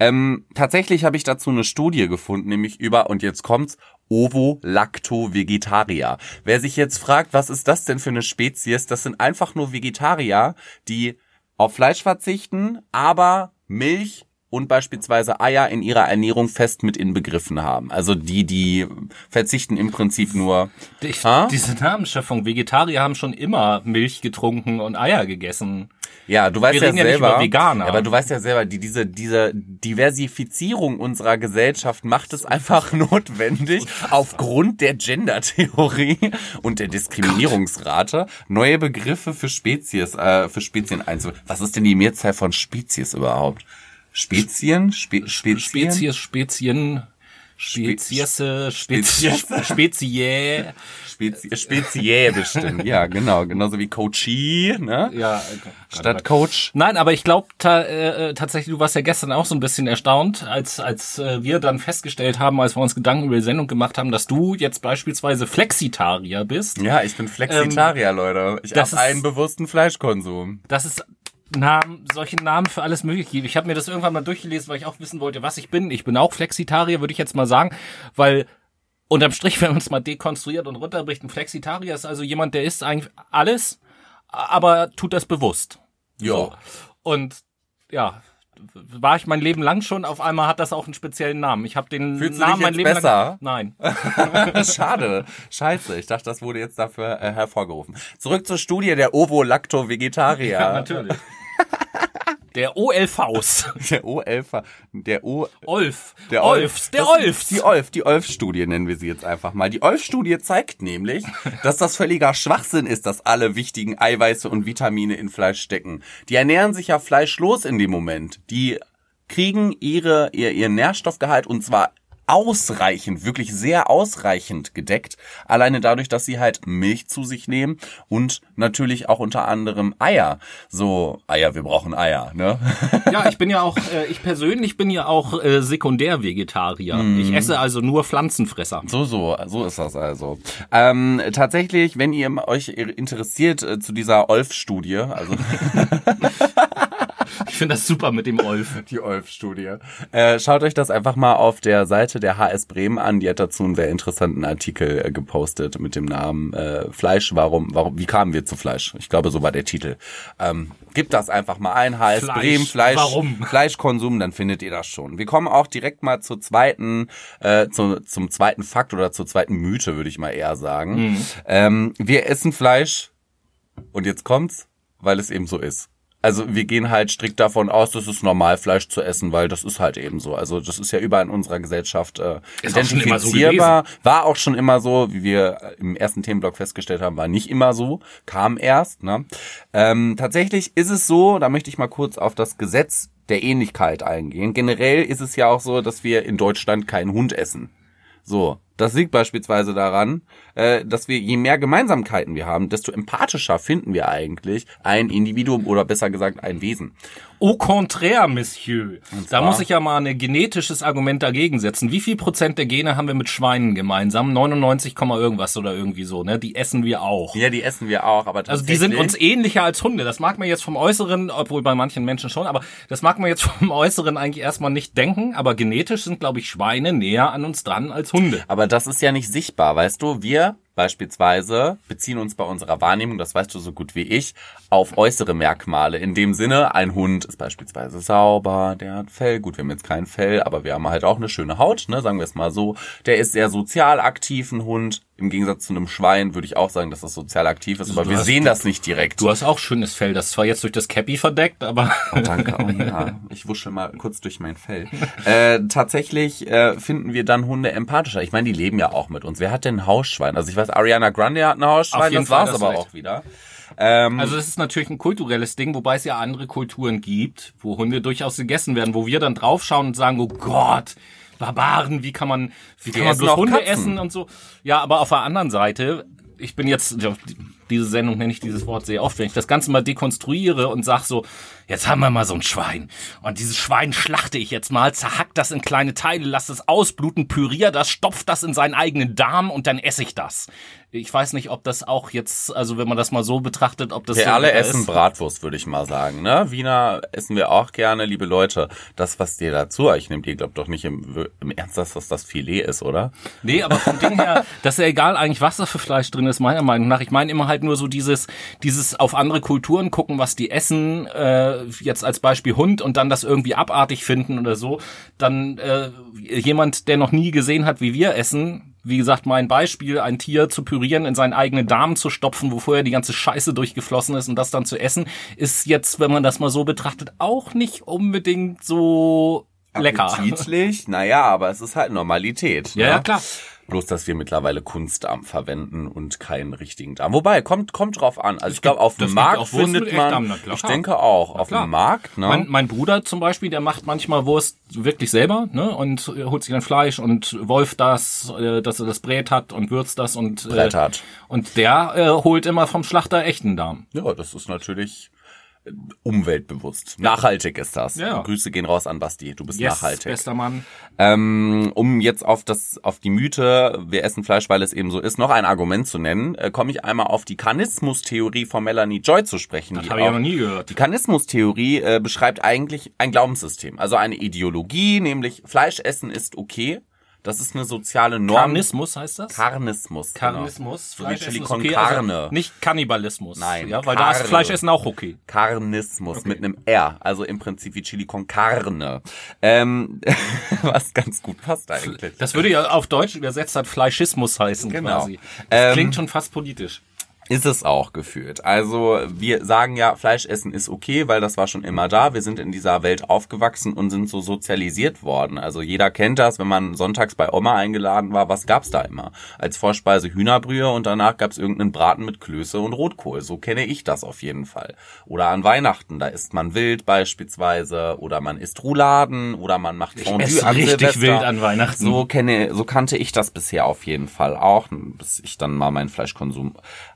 Ähm, tatsächlich habe ich dazu eine Studie gefunden, nämlich über, und jetzt kommt's, Ovo-Lacto-Vegetarier. Wer sich jetzt fragt, was ist das denn für eine Spezies, das sind einfach nur Vegetarier, die auf Fleisch verzichten, aber Milch und beispielsweise Eier in ihrer Ernährung fest mit inbegriffen haben. Also die, die verzichten im Prinzip nur. Ich, Ah? diese Namensschöpfung, Vegetarier haben schon immer Milch getrunken und Eier gegessen. Ja, du weißt Wir ja reden ja nicht selber, über Veganer. Ja, aber du weißt ja selber, die, diese, diese Diversifizierung unserer Gesellschaft macht es einfach notwendig, aufgrund der Gender-Theorie und der Diskriminierungsrate neue Begriffe für Spezies, äh, für Spezien einzuführen. Was ist denn die Mehrzahl von Spezies überhaupt? Spezien? Spe Spezien? Spezies, Spezien, Speziesse, Spezies, Spezies. Spezie. Spezi Speziä bestimmt. Ja, genau. Genauso wie Coachie, ne? Ja, Statt Coach. Nein, aber ich glaube ta äh, tatsächlich, du warst ja gestern auch so ein bisschen erstaunt, als als äh, wir dann festgestellt haben, als wir uns Gedanken über die Sendung gemacht haben, dass du jetzt beispielsweise Flexitarier bist. Ja, ich bin Flexitarier, Leute. Ich das habe ist- einen bewussten Fleischkonsum. dass es Namen, solche Namen für alles mögliche gibt. Ich habe mir das irgendwann mal durchgelesen, weil ich auch wissen wollte, was ich bin. Ich bin auch Flexitarier, würde ich jetzt mal sagen, weil unterm Strich, wenn man es mal dekonstruiert und runterbricht, ein Flexitarier ist also jemand, der isst eigentlich alles, aber tut das bewusst. Ja. So. Und ja, war ich mein Leben lang schon. Auf einmal hat das auch einen speziellen Namen. Ich habe den Fühlst du Namen mein Leben besser? lang. Nein. Schade. Scheiße. Ich dachte, das wurde jetzt dafür äh, hervorgerufen. Zurück zur Studie der Ovo-Lacto-Vegetarier. Ja, natürlich. Der OLVs. Der OLF, der O, Olf. der Olfs. Der Olfs. Die Olf, die Olf-Studie nennen wir sie jetzt einfach mal. Die Olf-Studie zeigt nämlich, dass das völliger Schwachsinn ist, dass alle wichtigen Eiweiße und Vitamine in Fleisch stecken. Die ernähren sich ja fleischlos in dem Moment. Die kriegen ihre, ihr, ihren Nährstoffgehalt und zwar ausreichend, wirklich sehr ausreichend gedeckt. Alleine dadurch, dass sie halt Milch zu sich nehmen und natürlich auch unter anderem Eier. So, Eier, wir brauchen Eier, ne? Ja, ich bin ja auch, äh, ich persönlich bin ja auch äh, Sekundär-Vegetarier. Mhm. Ich esse also nur Pflanzenfresser. So, so, so ist das also. Ähm, tatsächlich, wenn ihr euch interessiert äh, zu dieser Olf-Studie, also Ich finde das super mit dem Olf. die Olf-Studie, äh, schaut euch das einfach mal auf der Seite der HS Bremen an. Die hat dazu einen sehr interessanten Artikel äh, gepostet mit dem Namen äh, Fleisch. Warum, warum, wie kamen wir zu Fleisch? Ich glaube, so war der Titel. Ähm, gebt das einfach mal ein. HS Fleisch. Bremen, Fleisch, Warum? Fleischkonsum, dann findet ihr das schon. Wir kommen auch direkt mal zur zweiten, äh, zu, zum zweiten Fakt oder zur zweiten Mythe, würde ich mal eher sagen. Ähm, wir essen Fleisch und jetzt kommt's, weil es eben so ist. Also wir gehen halt strikt davon aus, dass es normal Fleisch zu essen, weil das ist halt eben so. Also das ist ja überall in unserer Gesellschaft äh, Ist auch schon immer so identifizierbar. war auch schon immer so, wie wir im ersten Themenblock festgestellt haben, war nicht immer so, kam erst. Ne? Ähm, tatsächlich ist es so, da möchte ich mal kurz auf das Gesetz der Ähnlichkeit eingehen. Generell ist es ja auch so, dass wir in Deutschland keinen Hund essen. So, das liegt beispielsweise daran, äh, dass wir, je mehr Gemeinsamkeiten wir haben, desto empathischer finden wir eigentlich ein Individuum oder besser gesagt ein Wesen. Au contraire, Monsieur. Da muss ich ja mal ein genetisches Argument dagegen setzen. Wie viel Prozent der Gene haben wir mit Schweinen gemeinsam? 99, Komma irgendwas oder irgendwie so, ne? Die essen wir auch. Ja, die essen wir auch, aber Also die sind uns ähnlicher als Hunde. Das mag man jetzt vom Äußeren, obwohl bei manchen Menschen schon, aber das mag man jetzt vom Äußeren eigentlich erstmal nicht denken. Aber genetisch sind, glaube ich, Schweine näher an uns dran als Hunde. Aber das ist ja nicht sichtbar, weißt du? Wir beispielsweise beziehen uns bei unserer Wahrnehmung, das weißt du so gut wie ich, auf äußere Merkmale. In dem Sinne, ein Hund ist beispielsweise sauber, der hat Fell. Gut, wir haben jetzt kein Fell, aber wir haben halt auch eine schöne Haut, ne? sagen wir es mal so. Der ist sehr sozial aktiv, ein Hund. Im Gegensatz zu einem Schwein würde ich auch sagen, dass das sozial aktiv ist, aber du wir hast- sehen das nicht direkt. Du hast auch schönes Fell, das ist zwar jetzt durch das Cappy verdeckt, aber Oh, danke. Oh ja, ich wusche mal kurz durch mein Fell. Äh, tatsächlich äh, finden wir dann Hunde empathischer. Ich meine, die leben ja auch mit uns. Wer hat denn ein Hausschwein? Also ich weiß, Ariana Grande hat ein Hausschwein, das war's das aber auch wieder. Ähm, Also es ist natürlich ein kulturelles Ding, wobei es ja andere Kulturen gibt, wo Hunde durchaus gegessen werden, wo wir dann draufschauen und sagen, oh Gott, Barbaren, wie kann man, wie kann man bloß Hunde Katzen. essen und so. Ja, aber auf der anderen Seite, ich bin jetzt, diese Sendung nenne ich dieses Wort sehr oft, wenn ich das Ganze mal dekonstruiere und sag so, jetzt haben wir mal so ein Schwein. Und dieses Schwein schlachte ich jetzt mal, zerhack das in kleine Teile, lass es ausbluten, pürier das, stopf das in seinen eigenen Darm und dann esse ich das. Ich weiß nicht, ob das auch jetzt, also wenn man das mal so betrachtet, ob das wir so alle essen ist. Bratwurst, würde ich mal sagen. Ne? Wiener essen wir auch gerne, liebe Leute. Das, was dir dazu, ich nehme dir, glaubt doch nicht im, im Ernst, dass das das Filet ist, oder? Nee, aber vom Ding her, das ist ja egal eigentlich, was da für Fleisch drin ist, meiner Meinung nach. Ich meine immer halt nur so dieses, dieses auf andere Kulturen gucken, was die essen, äh, jetzt als Beispiel Hund und dann das irgendwie abartig finden oder so. Dann äh, jemand, der noch nie gesehen hat, wie wir essen, wie gesagt, mein Beispiel, ein Tier zu pürieren, in seinen eigenen Darm zu stopfen, wo vorher die ganze Scheiße durchgeflossen ist und das dann zu essen, ist jetzt, wenn man das mal so betrachtet, auch nicht unbedingt so lecker. Appetitlich, naja, aber es ist halt Normalität. Ja, ne? ja, klar. Bloß, dass wir mittlerweile Kunstdarm verwenden und keinen richtigen Darm. Wobei, kommt, kommt drauf an. Also ich glaube, auf dem Markt findet man, Echtdarm, ich denke auch, auf dem Markt, ne? Mein, mein Bruder zum Beispiel, der macht manchmal Wurst wirklich selber, ne, und äh, holt sich dann Fleisch und wolf das, äh, dass er das brät hat und würzt das und äh, Brät hat. Und der äh, holt immer vom Schlachter echten Darm. ja, das ist natürlich umweltbewusst. Nachhaltig ist das. Ja. Grüße gehen raus an Basti. Du bist Yes, nachhaltig. bester Mann. Ähm, um jetzt auf das, auf die Mythe, wir essen Fleisch, weil es eben so ist, noch ein Argument zu nennen, äh, komme ich einmal auf die Kanismustheorie von Melanie Joy zu sprechen. Das die habe ich auch- noch nie gehört. Die Kanismustheorie äh, beschreibt eigentlich ein Glaubenssystem, also eine Ideologie, nämlich Fleischessen ist okay. Das ist eine soziale Norm. Karnismus heißt das? Karnismus. Karnismus. Genau. So wie Chili con okay, Carne. Also nicht Kannibalismus. Nein, Ja, weil da ist. Fleischessen auch okay. Karnismus mit einem R, also im Prinzip wie Chili con Carne. Ähm, was ganz gut passt eigentlich. Das würde ja auf Deutsch übersetzt hat Fleischismus heißen Genau. quasi. Das Ähm, klingt schon fast politisch. Ist es auch gefühlt. Also wir sagen ja, Fleisch essen ist okay, weil das war schon immer da. Wir sind in dieser Welt aufgewachsen und sind so sozialisiert worden. Also jeder kennt das, wenn man sonntags bei Oma eingeladen war, was gab's da immer? Als Vorspeise Hühnerbrühe und danach gab's irgendeinen Braten mit Klöße und Rotkohl. So kenne ich das auf jeden Fall. Oder an Weihnachten, da isst man Wild beispielsweise oder man isst Rouladen oder man macht Fondue esse an richtig Silvester. wild an Weihnachten. So kenne, so kannte ich das bisher auf jeden Fall auch, bis ich dann mal meinen Fleischkonsum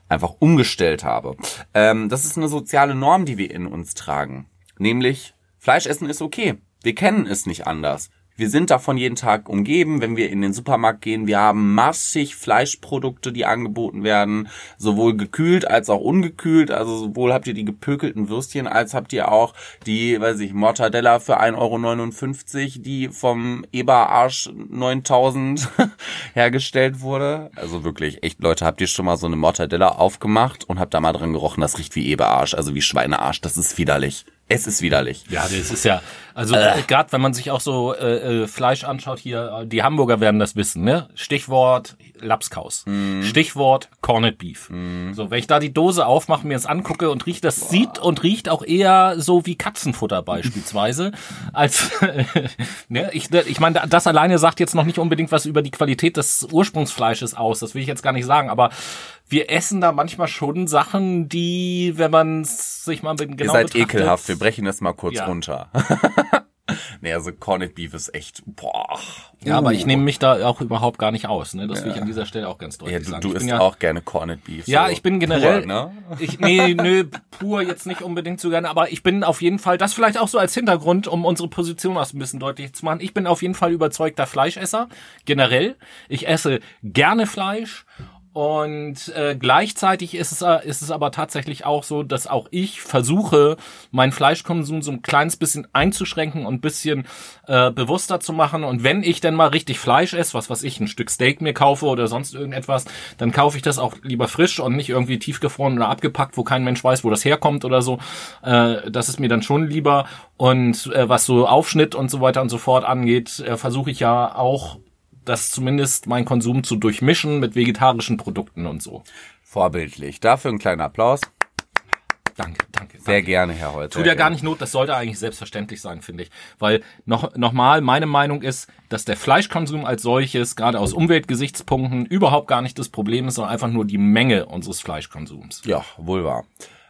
einfach umgestellt habe. Ähm, das ist eine soziale Norm, die wir in uns tragen. Nämlich, Fleischessen ist okay. Wir kennen es nicht anders. Wir sind davon jeden Tag umgeben, wenn wir in den Supermarkt gehen. Wir haben massig Fleischprodukte, die angeboten werden, sowohl gekühlt als auch ungekühlt. Also sowohl habt ihr die gepökelten Würstchen, als habt ihr auch die, weiß ich, Mortadella für 1,59 Euro, die vom Eberarsch 9000 hergestellt wurde. Also wirklich, echt Leute, habt ihr schon mal so eine Mortadella aufgemacht und habt da mal dran gerochen, das riecht wie Eberarsch, also wie Schweinearsch. Das ist widerlich. Es ist widerlich. Ja, das ist ja, also äh. gerade wenn man sich auch so äh, äh, Fleisch anschaut hier, äh, die Hamburger werden das wissen, ne? Stichwort Lapskaus. Stichwort Corned Beef. So, wenn ich da die Dose aufmache, mir das angucke und riecht, das sieht und riecht auch eher so wie Katzenfutter beispielsweise, als ne? ich, ich meine, das alleine sagt jetzt noch nicht unbedingt was über die Qualität des Ursprungsfleisches aus. Das will ich jetzt gar nicht sagen, aber wir essen da manchmal schon Sachen, die, wenn man sich mal genau Ihr seid betrachtet, ekelhaft, wir brechen das mal kurz Ja. runter. nee, also Corned Beef ist echt, boah. Ja, aber ich Uh. nehme mich da auch überhaupt gar nicht aus. Ne? Das will ich an dieser Stelle auch ganz deutlich Ja, du, sagen. du isst ja, auch gerne Corned Beef. Ja, so ich bin generell. Pur, ne? Ich, nee, nö, pur jetzt nicht unbedingt so gerne, aber ich bin auf jeden Fall, das vielleicht auch so als Hintergrund, um unsere Position auch so ein bisschen deutlich zu machen. Ich bin auf jeden Fall überzeugter Fleischesser, generell. Ich esse gerne Fleisch. Und äh, gleichzeitig ist es, äh, ist es aber tatsächlich auch so, dass auch ich versuche, meinen Fleischkonsum so ein kleines bisschen einzuschränken und ein bisschen äh, bewusster zu machen. Und wenn ich denn mal richtig Fleisch esse, was was ich, ein Stück Steak mir kaufe oder sonst irgendetwas, dann kaufe ich das auch lieber frisch und nicht irgendwie tiefgefroren oder abgepackt, wo kein Mensch weiß, wo das herkommt oder so. Äh, das ist mir dann schon lieber. Und äh, was so Aufschnitt und so weiter und so fort angeht, äh, versuche ich ja auch das zumindest mein Konsum zu durchmischen mit vegetarischen Produkten und so. Vorbildlich. Dafür ein kleiner Applaus. Danke, danke. Sehr danke. gerne, Herr Holz. Tut ja gar nicht Not, das sollte eigentlich selbstverständlich sein, finde ich. Weil noch, nochmal, meine Meinung ist, dass der Fleischkonsum als solches, gerade aus Umweltgesichtspunkten, überhaupt gar nicht das Problem ist, sondern einfach nur die Menge unseres Fleischkonsums. Ja, wohl wahr.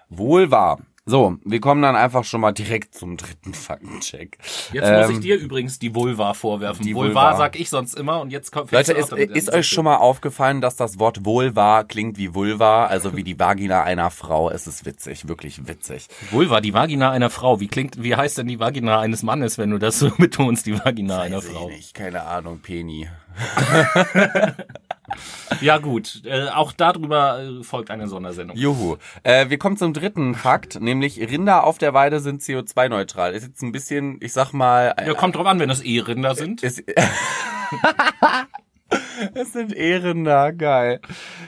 Wohl wahr. So, wir kommen dann einfach schon mal direkt zum dritten Faktencheck. Jetzt muss Ähm, ich dir übrigens die Vulva vorwerfen. die Vulva, Vulva. sag ich sonst immer und jetzt kommt Leute, ist, ist euch schon mal aufgefallen, dass das Wort Vulva klingt wie Vulva, also wie die Vagina einer Frau? Es ist witzig, wirklich witzig. Vulva, die Vagina einer Frau. Wie klingt, wie heißt denn die Vagina eines Mannes, wenn du das so betonst, die Vagina einer Weiß ich Frau? nicht, keine Ahnung, Peni. Ja gut, äh, auch darüber äh, folgt eine Sondersendung. Juhu. Äh, wir kommen zum dritten Fakt, nämlich Rinder auf der Weide sind CO2-neutral. Ist jetzt ein bisschen, ich sag mal, Ja, kommt drauf an, wenn es E-Rinder sind. Es, es sind Ehrinder, geil.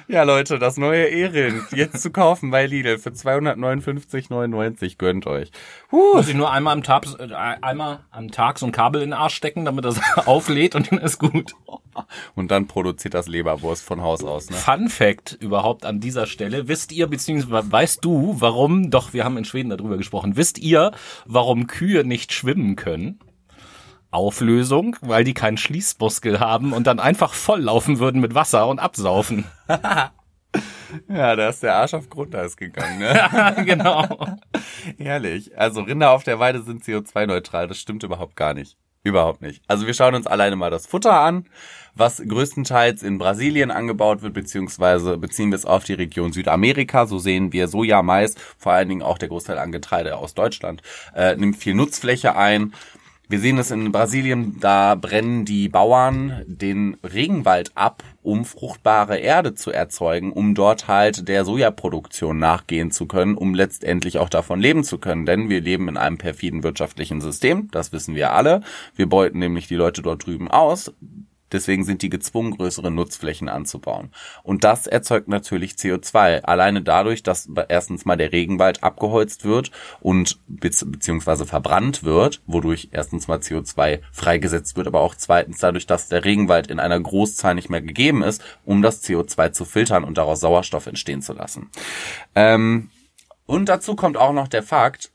Ja, Leute, das neue Ehrind jetzt zu kaufen bei Lidl für 259,99. Gönnt euch. Huh. Muss ich nur einmal am Tag, äh, einmal am Tag so ein Kabel in den Arsch stecken, damit das auflädt und dann ist gut. Und dann produziert das Leberwurst von Haus aus, ne? Fun Fact überhaupt an dieser Stelle. Wisst ihr, beziehungsweise weißt du, warum, doch, wir haben in Schweden darüber gesprochen, wisst ihr, warum Kühe nicht schwimmen können? Auflösung, weil die keinen Schließmuskel haben und dann einfach volllaufen würden mit Wasser und absaufen. Ja, da ist der Arsch auf Grundeis gegangen, ne? genau. Herrlich. Also Rinder auf der Weide sind CO2-neutral. Das stimmt überhaupt gar nicht. Überhaupt nicht. Also wir schauen uns alleine mal das Futter an, was größtenteils in Brasilien angebaut wird, beziehungsweise beziehen wir es auf die Region Südamerika. So sehen wir Soja, Mais, vor allen Dingen auch der Großteil an Getreide aus Deutschland, äh, nimmt viel Nutzfläche ein. Wir sehen es in Brasilien, da brennen die Bauern den Regenwald ab, um fruchtbare Erde zu erzeugen, um dort halt der Sojaproduktion nachgehen zu können, um letztendlich auch davon leben zu können. Denn wir leben in einem perfiden wirtschaftlichen System, das wissen wir alle. Wir beuten nämlich die Leute dort drüben aus, Deswegen sind die gezwungen, größere Nutzflächen anzubauen. Und das erzeugt natürlich CO2. Alleine dadurch, dass erstens mal der Regenwald abgeholzt wird und beziehungsweise verbrannt wird, wodurch erstens mal CO2 freigesetzt wird, aber auch zweitens dadurch, dass der Regenwald in einer Großzahl nicht mehr gegeben ist, um das CO2 zu filtern und daraus Sauerstoff entstehen zu lassen. Ähm, und dazu kommt auch noch der Fakt,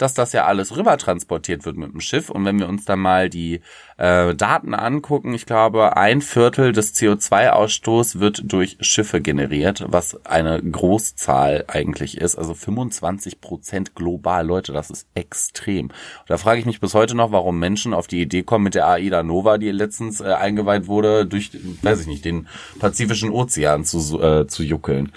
dass das ja alles rüber transportiert wird mit dem Schiff. Und wenn wir uns dann mal die äh, Daten angucken, ich glaube, ein Viertel des CO2-Ausstoß wird durch Schiffe generiert, was eine Großzahl eigentlich ist. Also 25 Prozent global. Leute, das ist extrem. Und da frage ich mich bis heute noch, warum Menschen auf die Idee kommen, mit der AIDA Nova, die letztens äh, eingeweiht wurde, durch, weiß ich nicht, den Pazifischen Ozean zu, äh, zu juckeln.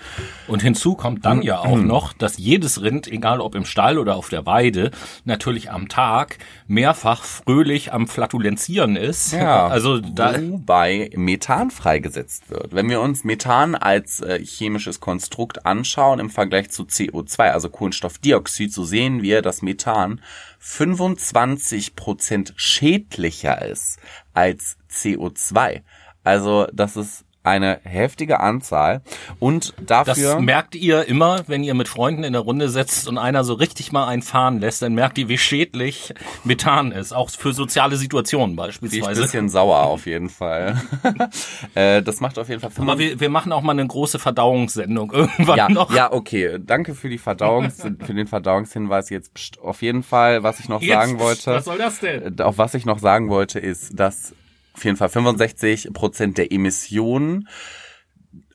Und hinzu kommt dann ja auch noch, dass jedes Rind, egal ob im Stall oder auf der Weide, natürlich am Tag mehrfach fröhlich am Flatulenzieren ist. Ja, also da wobei Methan freigesetzt wird. Wenn wir uns Methan als äh, chemisches Konstrukt anschauen im Vergleich zu CO2, also Kohlenstoffdioxid, so sehen wir, dass Methan 25 Prozent schädlicher ist als CO2. Also das ist eine heftige Anzahl und dafür. Das merkt ihr immer, wenn ihr mit Freunden in der Runde setzt und einer so richtig mal einen fahren lässt, dann merkt ihr, wie schädlich Methan ist, auch für soziale Situationen beispielsweise. ein bisschen sauer auf jeden Fall. äh, das macht auf jeden Fall. Aber wir, wir machen auch mal eine große Verdauungssendung irgendwann ja, noch. Ja, okay. Danke für die Verdauungs für den Verdauungshinweis jetzt auf jeden Fall, was ich noch jetzt, sagen wollte. Was soll das denn? Auf was ich noch sagen wollte, ist, dass auf jeden Fall 65 Prozent der Emissionen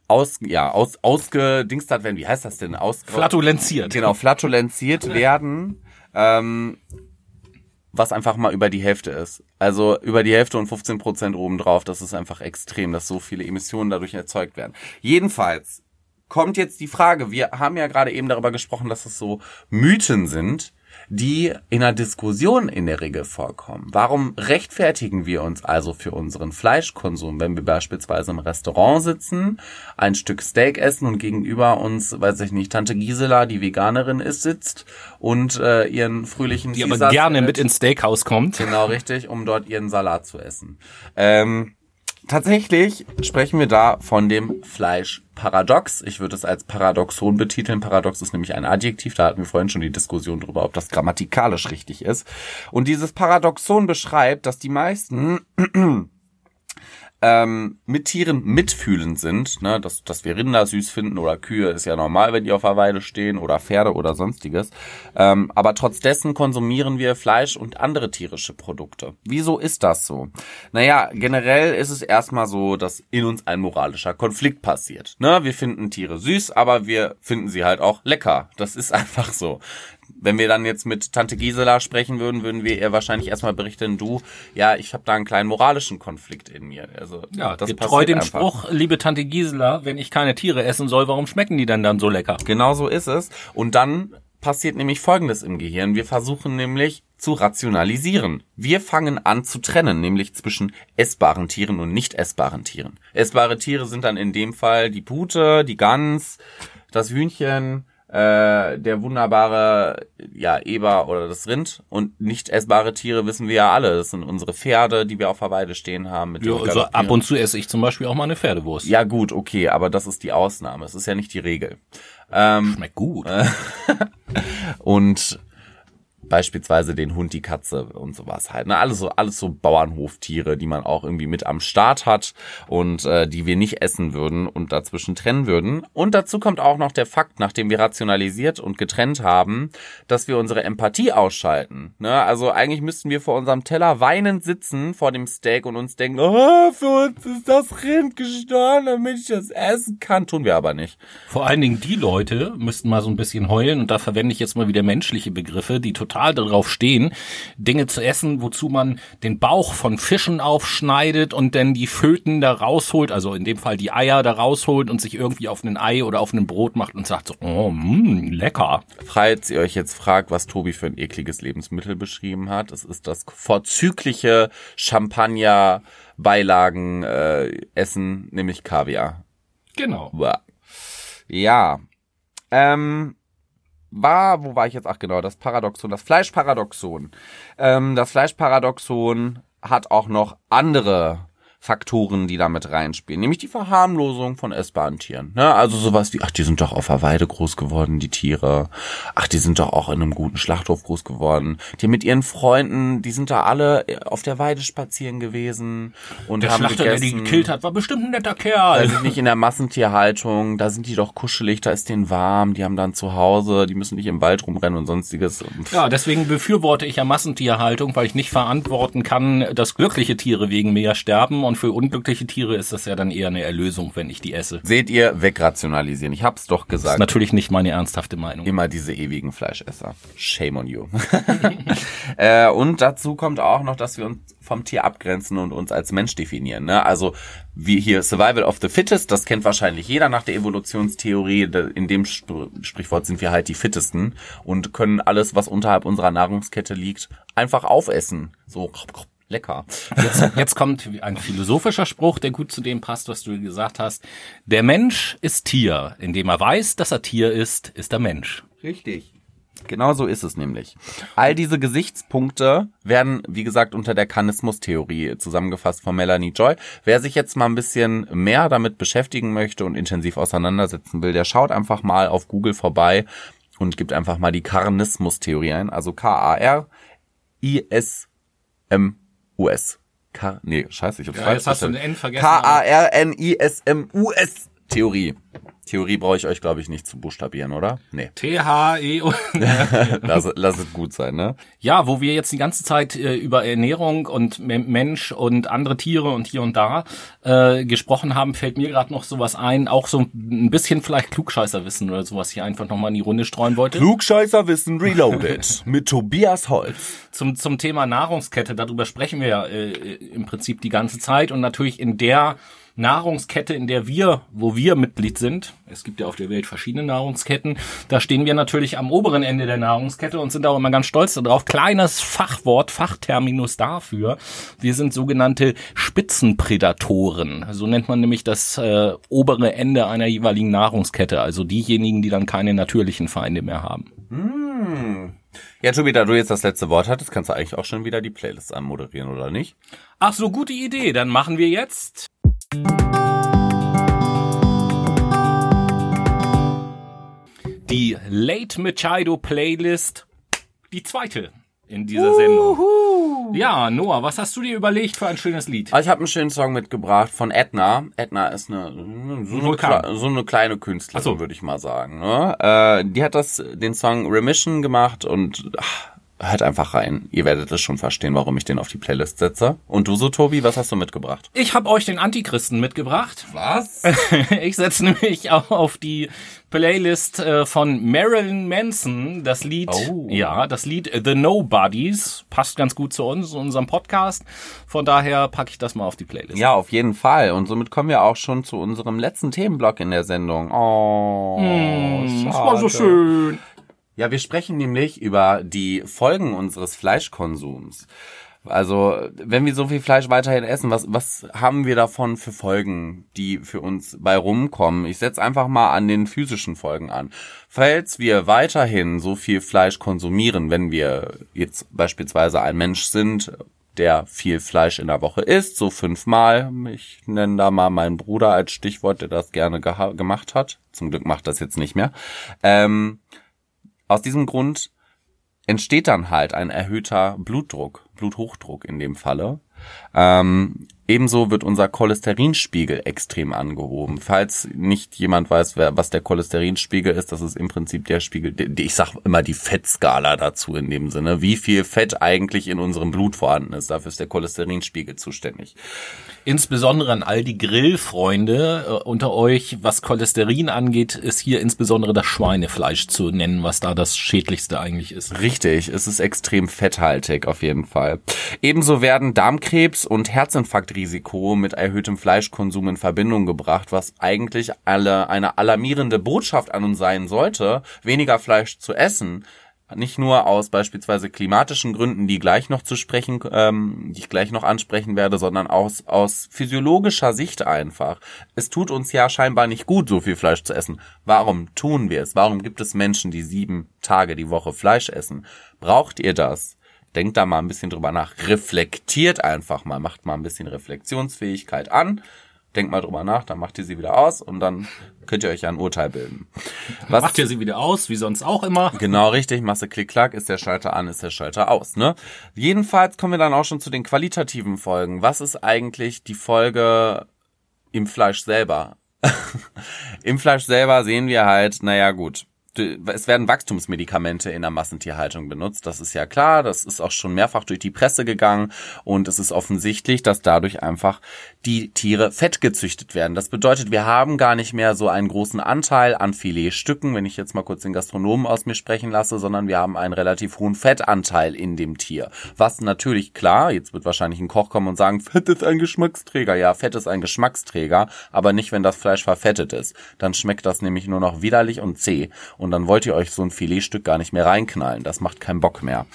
aus, ja, aus, ausgedingst werden. Wie heißt das denn? Aus, flatulenziert. Genau, flatulenziert werden. Ähm, was einfach mal über die Hälfte ist. Also über die Hälfte und 15 Prozent obendrauf, das ist einfach extrem, dass so viele Emissionen dadurch erzeugt werden. Jedenfalls kommt jetzt die Frage, wir haben ja gerade eben darüber gesprochen, dass es so Mythen sind, die in einer Diskussion in der Regel vorkommen. Warum rechtfertigen wir uns also für unseren Fleischkonsum, wenn wir beispielsweise im Restaurant sitzen, ein Stück Steak essen und gegenüber uns, weiß ich nicht, Tante Gisela, die Veganerin ist, sitzt und äh, ihren fröhlichen Die aber gerne mit ins Steakhouse kommt. Genau, richtig, um dort ihren Salat zu essen. Ähm, Tatsächlich sprechen wir da von dem Fleischparadox. Ich würde es als Paradoxon betiteln. Paradox ist nämlich ein Adjektiv. Da hatten wir vorhin schon die Diskussion darüber, ob das grammatikalisch richtig ist. Und dieses Paradoxon beschreibt, dass die meisten ähm, mit Tieren mitfühlend sind, ne, dass, dass wir Rinder süß finden oder Kühe ist ja normal, wenn die auf der Weide stehen oder Pferde oder sonstiges. Ähm, aber trotz dessen konsumieren wir Fleisch und andere tierische Produkte. Wieso ist das so? Naja, generell ist es erstmal so, dass in uns ein moralischer Konflikt passiert. Ne? Wir finden Tiere süß, aber wir finden sie halt auch lecker. Das ist einfach so wenn wir dann jetzt mit Tante Gisela sprechen würden, würden wir ihr wahrscheinlich erstmal berichten, du, ja, ich habe da einen kleinen moralischen Konflikt in mir. Also ja, das getreu dem einfach. Spruch, liebe Tante Gisela, wenn ich keine Tiere essen soll, warum schmecken die denn dann so lecker? Genau so ist es. Und dann passiert nämlich Folgendes im Gehirn. Wir versuchen nämlich zu rationalisieren. Wir fangen an zu trennen, nämlich zwischen essbaren Tieren und nicht essbaren Tieren. Essbare Tiere sind dann in dem Fall die Pute, die Gans, das Hühnchen, äh, der wunderbare ja Eber oder das Rind und nicht essbare Tiere wissen wir ja alle. Das sind unsere Pferde, die wir auf der Weide stehen haben. Mit ja, also ab und zu esse ich zum Beispiel auch mal eine Pferdewurst. Ja gut, okay, aber das ist die Ausnahme. Es ist ja nicht die Regel. Ähm, Schmeckt gut. und beispielsweise den Hund, die Katze und sowas halt. Ne? Alles so, alles so Bauernhoftiere, die man auch irgendwie mit am Start hat und äh, die wir nicht essen würden und dazwischen trennen würden. Und dazu kommt auch noch der Fakt, nachdem wir rationalisiert und getrennt haben, dass wir unsere Empathie ausschalten. Ne? Also eigentlich müssten wir vor unserem Teller weinend sitzen vor dem Steak und uns denken, oh, für uns ist das Rind gestorben, damit ich das essen kann. Tun wir aber nicht. Vor allen Dingen die Leute müssten mal so ein bisschen heulen und da verwende ich jetzt mal wieder menschliche Begriffe, die total total darauf stehen, Dinge zu essen, wozu man den Bauch von Fischen aufschneidet und dann die Föten da rausholt, also in dem Fall die Eier da rausholt und sich irgendwie auf ein Ei oder auf ein Brot macht und sagt so, oh, mh, mm, lecker. Falls ihr euch jetzt fragt, was Tobi für ein ekliges Lebensmittel beschrieben hat, es ist das vorzügliche Champagner Beilagen äh, Essen, nämlich Kaviar. Genau. Ja. Ähm, war, wo war ich jetzt? Ach genau, das Paradoxon, das Fleischparadoxon. Ähm, das Fleischparadoxon hat auch noch andere Faktoren, die damit reinspielen, nämlich die Verharmlosung von essbaren Tieren. Ne? Also sowas wie, ach, die sind doch auf der Weide groß geworden, die Tiere. Ach, die sind doch auch in einem guten Schlachthof groß geworden. Die mit ihren Freunden, die sind da alle auf der Weide spazieren gewesen und Der haben Schlachter, der gegessen. die gekillt hat, war bestimmt ein netter Kerl. sind nicht in der Massentierhaltung, da sind die doch kuschelig, da ist denen warm, die haben dann zu Hause, die müssen nicht im Wald rumrennen und sonstiges. Ja, deswegen befürworte ich ja Massentierhaltung, weil ich nicht verantworten kann, dass glückliche Tiere wegen mir sterben und für unglückliche Tiere ist das ja dann eher eine Erlösung, wenn ich die esse. Seht ihr, wegrationalisieren. Ich hab's doch Das ist gesagt. natürlich nicht meine ernsthafte Meinung. Immer diese ewigen Fleischesser. Shame on you. äh, und dazu kommt auch noch, dass wir uns vom Tier abgrenzen und uns als Mensch definieren. Ne? Also wie hier Survival of the Fittest, das kennt wahrscheinlich jeder nach der Evolutionstheorie. In dem Spr Sprichwort sind wir halt die Fittesten und können alles, was unterhalb unserer Nahrungskette liegt, einfach aufessen. So lecker. Jetzt, jetzt kommt ein philosophischer Spruch, der gut zu dem passt, was du gesagt hast. Der Mensch ist Tier. Indem er weiß, dass er Tier ist, ist er Mensch. Richtig. Genau so ist es nämlich. All diese Gesichtspunkte werden, wie gesagt, unter der Kanismus-Theorie zusammengefasst von Melanie Joy. Wer sich jetzt mal ein bisschen mehr damit beschäftigen möchte und intensiv auseinandersetzen will, der schaut einfach mal auf Google vorbei und gibt einfach mal die Karnismus-Theorie ein. Also K-A-R-I-S-M-U-S. K nee, scheiße, ich hab's Ja, falsch jetzt hast du ein N vergessen, K-A-R-N-I-S-M-U-S. Theorie. Brauche ich euch, glaube ich, nicht zu buchstabieren, oder? Nee. T-H-E-O. Lass, lass es gut sein, ne? Ja, wo wir jetzt die ganze Zeit äh, über Ernährung und Me- Mensch und andere Tiere und hier und da äh, gesprochen haben, fällt mir gerade noch sowas ein, auch so ein bisschen vielleicht Klugscheißerwissen oder sowas hier einfach nochmal in die Runde streuen wollte. Klugscheißerwissen Reloaded mit Tobias Holz. zum, zum Thema Nahrungskette, darüber sprechen wir ja äh, im Prinzip die ganze Zeit und natürlich in der Nahrungskette, in der wir, wo wir Mitglied sind, es gibt ja auf der Welt verschiedene Nahrungsketten, da stehen wir natürlich am oberen Ende der Nahrungskette und sind auch immer ganz stolz darauf. Kleines Fachwort, Fachterminus dafür. Wir sind sogenannte Spitzenprädatoren. So nennt man nämlich das äh, obere Ende einer jeweiligen Nahrungskette, also diejenigen, die dann keine natürlichen Feinde mehr haben. Ja, Tobi, da du jetzt das letzte Wort hattest, kannst du eigentlich auch schon wieder die Playlist anmoderieren, oder nicht? Ach so, gute Idee. Dann machen wir jetzt die Late Machado Playlist, die zweite in dieser Sendung. Ja, Noah, was hast du dir überlegt für ein schönes Lied? Also ich habe einen schönen Song mitgebracht von Edna. Edna ist eine so eine, Vulkan. So eine kleine Künstlerin, so. würde ich mal sagen. Ne? Äh, die hat das den Song Remission gemacht und ach, hört einfach rein. Ihr werdet es schon verstehen, warum ich den auf die Playlist setze. Und du so, Tobi, was hast du mitgebracht? Ich habe euch den Antichristen mitgebracht. Was? Ich setze nämlich auch auf die Playlist äh, von Marilyn Manson, das Lied, Oh. ja, das Lied The Nobodies, passt ganz gut zu uns, zu unserem Podcast. Von daher packe ich das mal auf die Playlist. Ja, auf jeden Fall. Und somit kommen wir auch schon zu unserem letzten Themenblock in der Sendung. Oh, das war so schön. Ja, wir sprechen nämlich über die Folgen unseres Fleischkonsums. Also, wenn wir so viel Fleisch weiterhin essen, was, was haben wir davon für Folgen, die für uns bei rumkommen? Ich setze einfach mal an den physischen Folgen an. Falls wir weiterhin so viel Fleisch konsumieren, wenn wir jetzt beispielsweise ein Mensch sind, der viel Fleisch in der Woche isst, so fünfmal. Ich nenne da mal meinen Bruder als Stichwort, der das gerne gemacht hat. Zum Glück macht das jetzt nicht mehr. Ähm, aus diesem Grund entsteht dann halt ein erhöhter Blutdruck, Bluthochdruck in dem Falle. Ähm, ebenso wird unser Cholesterinspiegel extrem angehoben. Falls nicht jemand weiß, wer, was der Cholesterinspiegel ist, das ist im Prinzip der Spiegel, die, die- ich sag immer die Fettskala dazu in dem Sinne, wie viel Fett eigentlich in unserem Blut vorhanden ist. Dafür ist der Cholesterinspiegel zuständig. Insbesondere an all die Grillfreunde äh, unter euch, was Cholesterin angeht, ist hier insbesondere das Schweinefleisch zu nennen, was da das schädlichste eigentlich ist. Richtig, es ist extrem fetthaltig auf jeden Fall. Ebenso werden Darmkrebs und Herzinfarktrisiko mit erhöhtem Fleischkonsum in Verbindung gebracht, was eigentlich alle eine alarmierende Botschaft an uns sein sollte, weniger Fleisch zu essen. Nicht nur aus beispielsweise klimatischen Gründen, die gleich noch zu sprechen, ähm, die ich gleich noch ansprechen werde, sondern aus, aus physiologischer Sicht einfach. Es tut uns ja scheinbar nicht gut, so viel Fleisch zu essen. Warum tun wir es? Warum gibt es Menschen, die sieben Tage die Woche Fleisch essen? Braucht ihr das? Denkt da mal ein bisschen drüber nach. Reflektiert einfach mal. Macht mal ein bisschen Reflexionsfähigkeit an. Denkt mal drüber nach, dann macht ihr sie wieder aus und dann könnt ihr euch ja ein Urteil bilden. Was macht ihr sie wieder aus, wie sonst auch immer. Genau, richtig. Machst du Klick-Klack, ist der Schalter an, ist der Schalter aus, ne? Jedenfalls kommen wir dann auch schon zu den qualitativen Folgen. Was ist eigentlich die Folge im Fleisch selber? Im Fleisch selber sehen wir halt, naja gut, es werden Wachstumsmedikamente in der Massentierhaltung benutzt. Das ist ja klar. Das ist auch schon mehrfach durch die Presse gegangen. Und es ist offensichtlich, dass dadurch einfach die Tiere fett gezüchtet werden. Das bedeutet, wir haben gar nicht mehr so einen großen Anteil an Filetstücken, wenn ich jetzt mal kurz den Gastronomen aus mir sprechen lasse, sondern wir haben einen relativ hohen Fettanteil in dem Tier. Was natürlich klar, jetzt wird wahrscheinlich ein Koch kommen und sagen, Fett ist ein Geschmacksträger. Ja, Fett ist ein Geschmacksträger, aber nicht, wenn das Fleisch verfettet ist. Dann schmeckt das nämlich nur noch widerlich und zäh. Und dann wollt ihr euch so ein Filetstück gar nicht mehr reinknallen. Das macht keinen Bock mehr.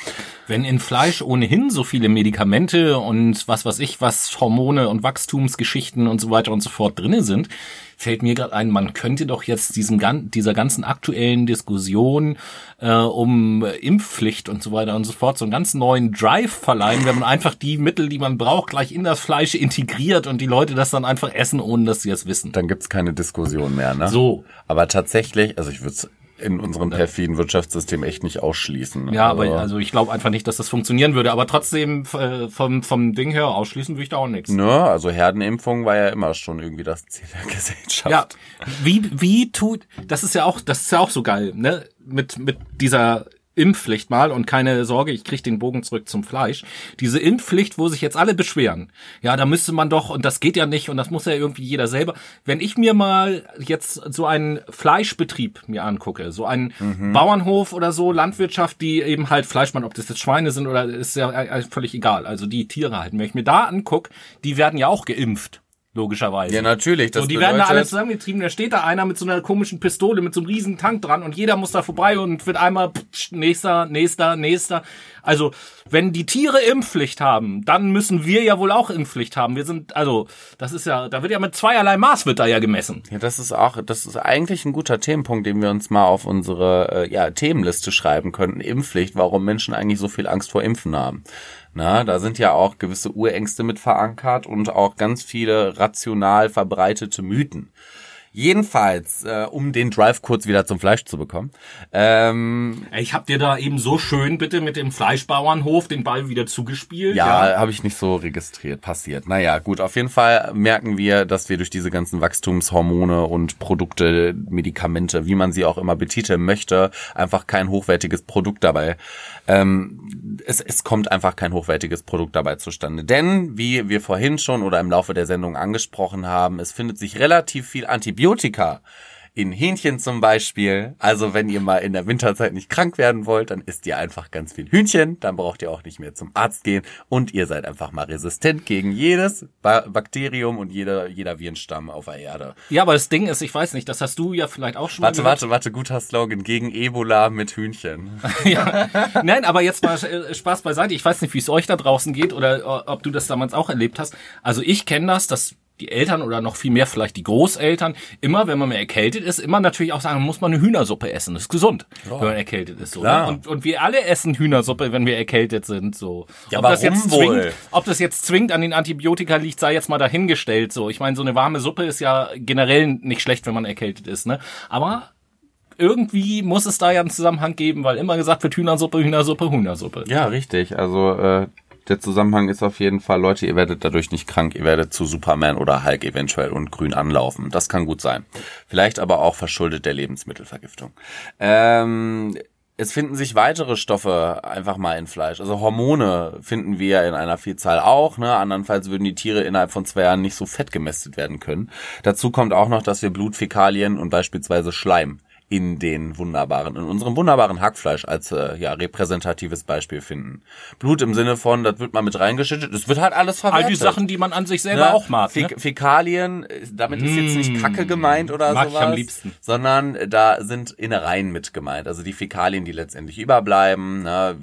Wenn in Fleisch ohnehin so viele Medikamente und was weiß ich, was Hormone und Wachstumsgeschichten und so weiter und so fort drinne sind, fällt mir gerade ein, man könnte doch jetzt diesem dieser ganzen aktuellen Diskussion äh, um Impfpflicht und so weiter und so fort so einen ganz neuen Drive verleihen, wenn man einfach die Mittel, die man braucht, gleich in das Fleisch integriert und die Leute das dann einfach essen, ohne dass sie es wissen. Dann gibt's keine Diskussion mehr, ne? So. Aber tatsächlich, also ich würde in unserem perfiden Wirtschaftssystem echt nicht ausschließen. Ja, aber, aber also ich glaube einfach nicht, dass das funktionieren würde. Aber trotzdem äh, vom, vom Ding her ausschließen würde ich da auch nichts. Ne, also Herdenimpfung war ja immer schon irgendwie das Ziel der Gesellschaft. Ja, wie, wie tut, das ist ja auch, das ist ja auch so geil, ne? Mit, mit dieser Impfpflicht mal und keine Sorge, ich kriege den Bogen zurück zum Fleisch. Diese Impfpflicht, wo sich jetzt alle beschweren. Ja, da müsste man doch und das geht ja nicht und das muss ja irgendwie jeder selber. Wenn ich mir mal jetzt so einen Fleischbetrieb mir angucke, so einen mhm. Bauernhof oder so, Landwirtschaft, die eben halt Fleischmann, ob das jetzt Schweine sind oder ist ja völlig egal. Also die Tiere halten. Wenn ich mir da anguck, die werden ja auch geimpft logischerweise. Ja, natürlich. Das so, die bedeutet... werden da alle zusammengetrieben. Da steht da einer mit so einer komischen Pistole, mit so einem riesen Tank dran und jeder muss da vorbei und wird einmal pff, nächster, nächster, nächster. Also, wenn die Tiere Impfpflicht haben, dann müssen wir ja wohl auch Impfpflicht haben. Wir sind, also, das ist ja, da wird ja mit zweierlei Maß wird da ja gemessen. Ja, das ist auch, das ist eigentlich ein guter Themenpunkt, den wir uns mal auf unsere, äh, ja, Themenliste schreiben könnten. Impfpflicht, warum Menschen eigentlich so viel Angst vor Impfen haben. Na, da sind ja auch gewisse Urängste mit verankert und auch ganz viele rational verbreitete Mythen. Jedenfalls, äh, um den Drive kurz wieder zum Fleisch zu bekommen. Ähm, ich hab dir da eben so schön bitte mit dem Fleischbauernhof den Ball wieder zugespielt. Ja, ja. habe ich nicht so registriert, passiert. Naja, gut, auf jeden Fall merken wir, dass wir durch diese ganzen Wachstumshormone und Produkte, Medikamente, wie man sie auch immer betiteln möchte, einfach kein hochwertiges Produkt dabei. Ähm, es, es kommt einfach kein hochwertiges Produkt dabei zustande. Denn, wie wir vorhin schon oder im Laufe der Sendung angesprochen haben, es findet sich relativ viel Antibiotika Antibiotika in Hähnchen zum Beispiel. Also wenn ihr mal in der Winterzeit nicht krank werden wollt, dann isst ihr einfach ganz viel Hühnchen. Dann braucht ihr auch nicht mehr zum Arzt gehen und ihr seid einfach mal resistent gegen jedes ba Bakterium und jeder, jeder Virenstamm auf der Erde. Ja, aber das Ding ist, ich weiß nicht, das hast du ja vielleicht auch schon warte, mal Warte, warte, warte, guter Slogan gegen Ebola mit Hühnchen. ja. Nein, aber jetzt mal äh, Spaß beiseite. Ich weiß nicht, wie es euch da draußen geht oder äh, ob du das damals auch erlebt hast. Also ich kenne das, dass die Eltern oder noch viel mehr vielleicht die Großeltern immer, wenn man mehr erkältet ist, immer natürlich auch sagen, muss man eine Hühnersuppe essen. Das ist gesund, ja. wenn man erkältet ist. So, ne? und, und wir alle essen Hühnersuppe, wenn wir erkältet sind. So. Ja, ob, das jetzt wohl? zwingt, ob das jetzt zwingt an den Antibiotika liegt, sei jetzt mal dahingestellt. So, ich meine, so eine warme Suppe ist ja generell nicht schlecht, wenn man erkältet ist. Ne? Aber irgendwie muss es da ja einen Zusammenhang geben, weil immer gesagt wird Hühnersuppe, Hühnersuppe, Hühnersuppe. Ja, richtig. Also äh, der Zusammenhang ist auf jeden Fall, Leute, ihr werdet dadurch nicht krank, ihr werdet zu Superman oder Hulk eventuell und grün anlaufen. Das kann gut sein. Vielleicht aber auch verschuldet der Lebensmittelvergiftung. Ähm, es finden sich weitere Stoffe einfach mal in Fleisch. Also Hormone finden wir in einer Vielzahl auch. Ne? Andernfalls würden die Tiere innerhalb von zwei Jahren nicht so fett gemästet werden können. Dazu kommt auch noch, dass wir Blutfäkalien und beispielsweise Schleim in den wunderbaren, in unserem wunderbaren Hackfleisch als äh, ja repräsentatives Beispiel finden. Blut im Sinne von, das wird mal mit reingeschüttet, es wird halt alles verwertet. All die Sachen, die man an sich selber ne? auch mag. Fä ne? Fäkalien, damit ist jetzt nicht Kacke gemeint oder mag sowas, ich am liebsten. sondern da sind Innereien mit gemeint. Also die Fäkalien, die letztendlich überbleiben, ne?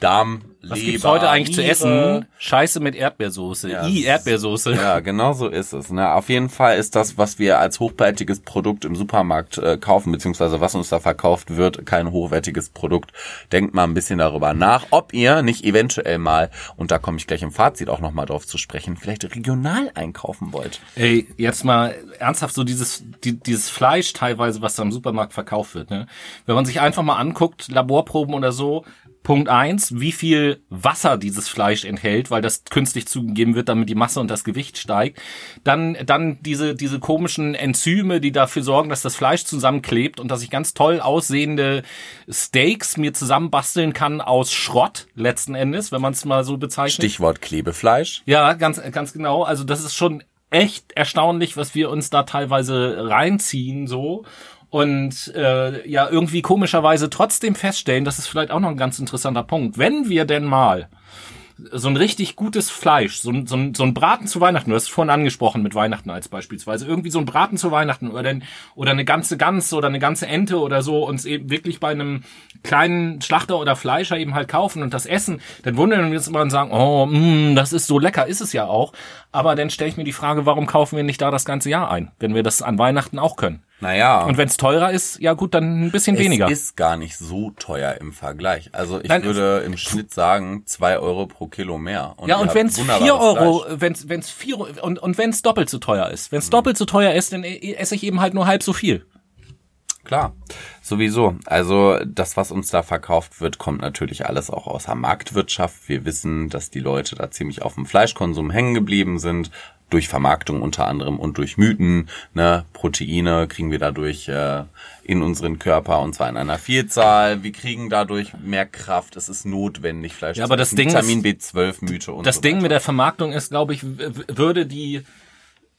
Darm, was Leber, gibt's heute eigentlich Niere. zu essen? Scheiße mit Erdbeersoße. Ja, I, Erdbeersoße. Ja, genau so ist es. Ne? Auf jeden Fall ist das, was wir als hochwertiges Produkt im Supermarkt äh, kaufen, beziehungsweise was uns da verkauft wird, kein hochwertiges Produkt. Denkt mal ein bisschen darüber nach, ob ihr nicht eventuell mal, und da komme ich gleich im Fazit auch nochmal drauf zu sprechen, vielleicht regional einkaufen wollt. Ey, jetzt mal ernsthaft so dieses, die, dieses Fleisch teilweise, was da im Supermarkt verkauft wird, ne? Wenn man sich einfach mal anguckt, Laborproben oder so, Punkt eins, wie viel Wasser dieses Fleisch enthält, weil das künstlich zugegeben wird, damit die Masse und das Gewicht steigt. Dann, dann diese, diese komischen Enzyme, die dafür sorgen, dass das Fleisch zusammenklebt und dass ich ganz toll aussehende Steaks mir zusammenbasteln kann aus Schrott, letzten Endes, wenn man es mal so bezeichnet. Stichwort Klebefleisch. Ja, ganz, ganz genau. Also das ist schon echt erstaunlich, was wir uns da teilweise reinziehen, so und äh, ja irgendwie komischerweise trotzdem feststellen, das ist vielleicht auch noch ein ganz interessanter Punkt, wenn wir denn mal so ein richtig gutes Fleisch, so ein, so ein, so ein Braten zu Weihnachten, du hast es vorhin angesprochen mit Weihnachten als beispielsweise, irgendwie so ein Braten zu Weihnachten oder, ein, oder eine ganze Gans oder eine ganze Ente oder so uns eben wirklich bei einem kleinen Schlachter oder Fleischer eben halt kaufen und das essen, dann wundern wir uns immer und sagen, oh, mh, das ist so lecker, ist es ja auch. Aber dann stelle ich mir die Frage, warum kaufen wir nicht da das ganze Jahr ein, wenn wir das an Weihnachten auch können? Naja. Und wenn es teurer ist, ja gut, dann ein bisschen es weniger. Es ist gar nicht so teuer im Vergleich. Also ich Nein, würde im Schnitt sagen, zwei Euro pro Kilo mehr. Und ja, und wenn es vier Euro, wenn es vier und, und wenn es doppelt so teuer ist. Wenn es mhm. doppelt so teuer ist, dann e, esse ich eben halt nur halb so viel. Klar, sowieso. Also das, was uns da verkauft wird, kommt natürlich alles auch aus der Marktwirtschaft. Wir wissen, dass die Leute da ziemlich auf dem Fleischkonsum hängen geblieben sind, durch Vermarktung unter anderem und durch Mythen. Ne? Proteine kriegen wir dadurch äh, in unseren Körper und zwar in einer Vielzahl. Wir kriegen dadurch mehr Kraft. Es ist notwendig, Fleisch ja, aber das Ding Vitamin B12 Mythe und Das so Ding mit der Vermarktung ist, glaube ich, würde die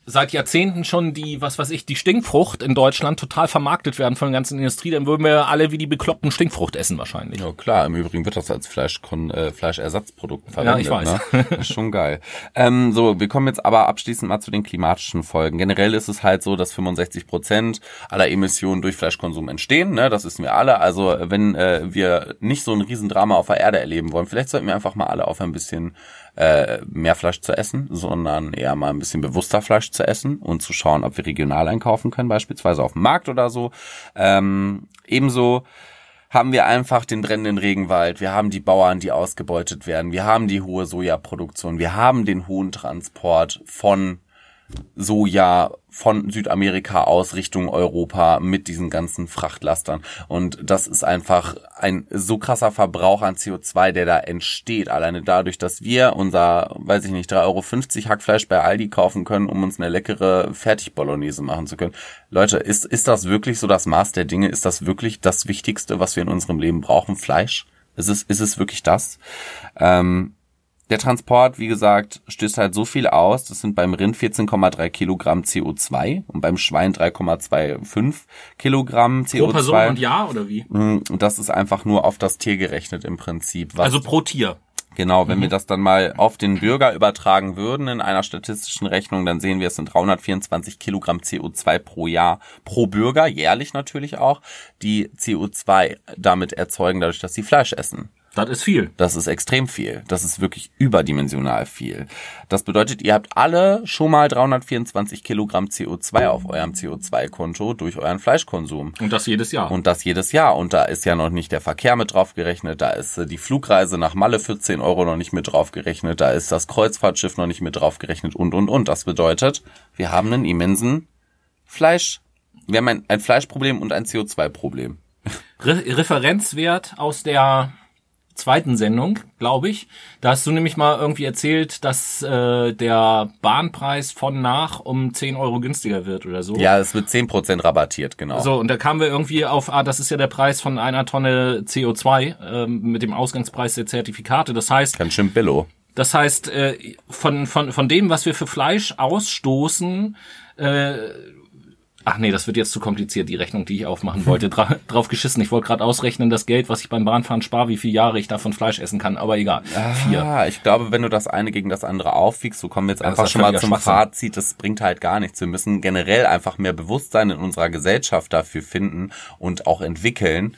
seit Jahrzehnten schon die, was weiß ich, die Stinkfrucht in Deutschland total vermarktet werden von der ganzen Industrie, dann würden wir alle wie die bekloppten Stinkfrucht essen wahrscheinlich. Ja klar, im Übrigen wird das als Fleisch äh, Fleischersatzprodukt verwendet. Ja, ich weiß. Ne? Ist schon geil. Ähm, so, wir kommen jetzt aber abschließend mal zu den klimatischen Folgen. Generell ist es halt so, dass 65 Prozent aller Emissionen durch Fleischkonsum entstehen. Ne? Das wissen wir alle. Also wenn äh, wir nicht so ein Riesendrama auf der Erde erleben wollen, vielleicht sollten wir einfach mal alle auf ein bisschen äh, mehr Fleisch zu essen, sondern eher mal ein bisschen bewusster Fleisch zu essen und zu schauen, ob wir regional einkaufen können, beispielsweise auf dem Markt oder so. Ähm, ebenso haben wir einfach den brennenden Regenwald, wir haben die Bauern, die ausgebeutet werden, wir haben die hohe Sojaproduktion, wir haben den hohen Transport von Soja von Südamerika aus Richtung Europa mit diesen ganzen Frachtlastern. Und das ist einfach ein so krasser Verbrauch an CO2, der da entsteht. Alleine dadurch, dass wir unser, weiß ich nicht, 3,50 Euro Hackfleisch bei Aldi kaufen können, um uns eine leckere Fertig-Bolognese machen zu können. Leute, ist, ist das wirklich so das Maß der Dinge? Ist das wirklich das Wichtigste, was wir in unserem Leben brauchen? Fleisch? Ist es, ist es wirklich das? Ähm, der Transport, wie gesagt, stößt halt so viel aus. Das sind beim Rind 14,3 Kilogramm CO2 und beim Schwein 3,25 Kilogramm CO2. Pro Person und Jahr oder wie? Und das ist einfach nur auf das Tier gerechnet im Prinzip. also pro Tier. Genau, wenn mhm. wir das dann mal auf den Bürger übertragen würden in einer statistischen Rechnung, dann sehen wir, es sind 324 Kilogramm CO2 pro Jahr pro Bürger, jährlich natürlich auch, die CO2 damit erzeugen, dadurch, dass sie Fleisch essen. Das ist viel. Das ist extrem viel. Das ist wirklich überdimensional viel. Das bedeutet, ihr habt alle schon mal 324 Kilogramm CO2 auf eurem CO2-Konto durch euren Fleischkonsum. Und das jedes Jahr. Und das jedes Jahr. Und da ist ja noch nicht der Verkehr mit drauf gerechnet. Da ist äh, die Flugreise nach Malle für 10 Euro noch nicht mit drauf gerechnet. Da ist das Kreuzfahrtschiff noch nicht mit drauf gerechnet und, und, und. Das bedeutet, wir haben einen immensen Fleisch. Wir haben ein, ein Fleischproblem und ein CO2-Problem. Re Referenzwert aus der zweiten Sendung, glaube ich. Da hast du nämlich mal irgendwie erzählt, dass äh, der Bahnpreis von nach um 10 Euro günstiger wird oder so. Ja, es wird 10% rabattiert, genau. So, und da kamen wir irgendwie auf, ah, das ist ja der Preis von einer Tonne CO2 ähm, mit dem Ausgangspreis der Zertifikate. Das heißt... Ganz schön billo. Das heißt, äh, von, von, von dem, was wir für Fleisch ausstoßen, äh, Ach nee, das wird jetzt zu kompliziert, die Rechnung, die ich aufmachen wollte. Dra drauf geschissen. Ich wollte gerade ausrechnen, das Geld, was ich beim Bahnfahren spare, wie viele Jahre ich davon Fleisch essen kann, aber egal. Vier. Ah, ich glaube, wenn du das eine gegen das andere aufwiegst, so kommen wir jetzt ja, einfach schon mal zum Fazit, das bringt halt gar nichts. Wir müssen generell einfach mehr Bewusstsein in unserer Gesellschaft dafür finden und auch entwickeln,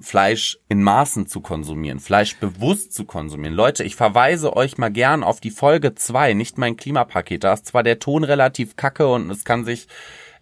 Fleisch in Maßen zu konsumieren, Fleisch bewusst zu konsumieren. Leute, ich verweise euch mal gern auf die Folge zwei, nicht mein Klimapaket. Da ist zwar der Ton relativ kacke und es kann sich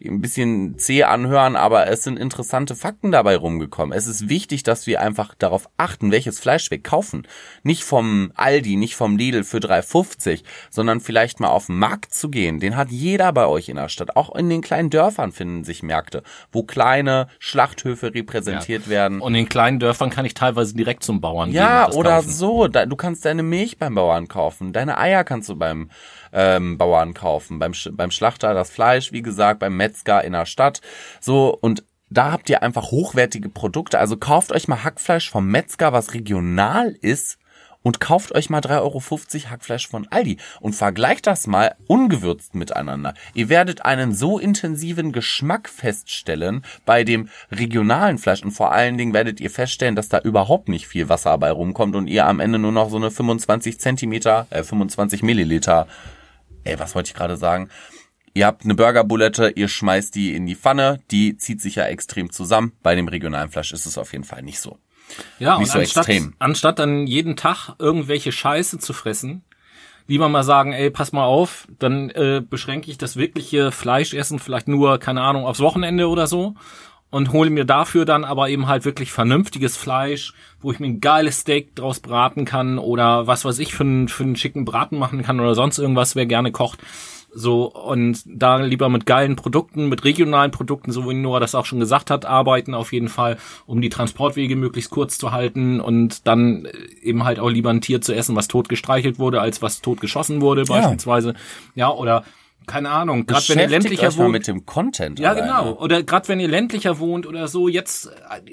ein bisschen zäh anhören, aber es sind interessante Fakten dabei rumgekommen. Es ist wichtig, dass wir einfach darauf achten, welches Fleisch wir kaufen. Nicht vom Aldi, nicht vom Lidl für 3,50, sondern vielleicht mal auf den Markt zu gehen. Den hat jeder bei euch in der Stadt. Auch in den kleinen Dörfern finden sich Märkte, wo kleine Schlachthöfe repräsentiert ja. werden. Und in kleinen Dörfern kann ich teilweise direkt zum Bauern ja, gehen. Ja, oder kaufen. so. Du kannst deine Milch beim Bauern kaufen. Deine Eier kannst du beim ähm, Bauern kaufen. Beim, beim Schlachter das Fleisch, wie gesagt, beim Metzger in der Stadt. So, und da habt ihr einfach hochwertige Produkte. Also kauft euch mal Hackfleisch vom Metzger, was regional ist und kauft euch mal 3,50 Euro Hackfleisch von Aldi und vergleicht das mal ungewürzt miteinander. Ihr werdet einen so intensiven Geschmack feststellen bei dem regionalen Fleisch und vor allen Dingen werdet ihr feststellen, dass da überhaupt nicht viel Wasser dabei rumkommt und ihr am Ende nur noch so eine 25 Zentimeter, äh, 25 Milliliter, ey, was wollte ich gerade sagen? Ihr habt eine Burgerbulette, ihr schmeißt die in die Pfanne, die zieht sich ja extrem zusammen. Bei dem regionalen Fleisch ist es auf jeden Fall nicht so. Ja, nicht und so anstatt, extrem. anstatt dann jeden Tag irgendwelche Scheiße zu fressen, lieber mal sagen, ey, pass mal auf, dann äh, beschränke ich das wirkliche Fleischessen vielleicht nur, keine Ahnung, aufs Wochenende oder so und hole mir dafür dann aber eben halt wirklich vernünftiges Fleisch, wo ich mir ein geiles Steak draus braten kann oder was weiß ich für einen, für einen schicken Braten machen kann oder sonst irgendwas, wer gerne kocht. So, und da lieber mit geilen Produkten, mit regionalen Produkten, so wie Nora das auch schon gesagt hat, arbeiten auf jeden Fall, um die Transportwege möglichst kurz zu halten und dann eben halt auch lieber ein Tier zu essen, was tot gestreichelt wurde, als was tot geschossen wurde, beispielsweise. Ja, oder keine Ahnung, gerade wenn ihr ländlicher wohnt. mit dem Content. Ja, alleine. genau. Oder gerade wenn ihr ländlicher wohnt oder so, jetzt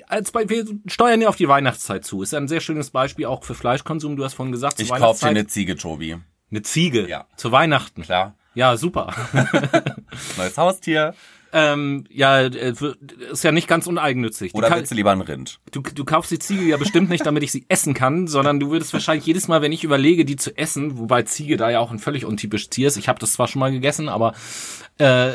als bei wir steuern ja auf die Weihnachtszeit zu. Ist ja ein sehr schönes Beispiel auch für Fleischkonsum. Du hast vorhin gesagt, ich kaufe dir eine Ziege, Tobi. Eine Ziege? Ja. Zu Weihnachten? Klar. Ja, super. Neues Haustier. Ähm, ja, äh, ist ja nicht ganz uneigennützig. Oder willst du lieber ein Rind? Du, du kaufst die Ziege ja bestimmt nicht, damit ich sie essen kann, sondern du würdest wahrscheinlich jedes Mal, wenn ich überlege, die zu essen, wobei Ziege da ja auch ein völlig untypisches Tier ist. Ich habe das zwar schon mal gegessen, aber äh,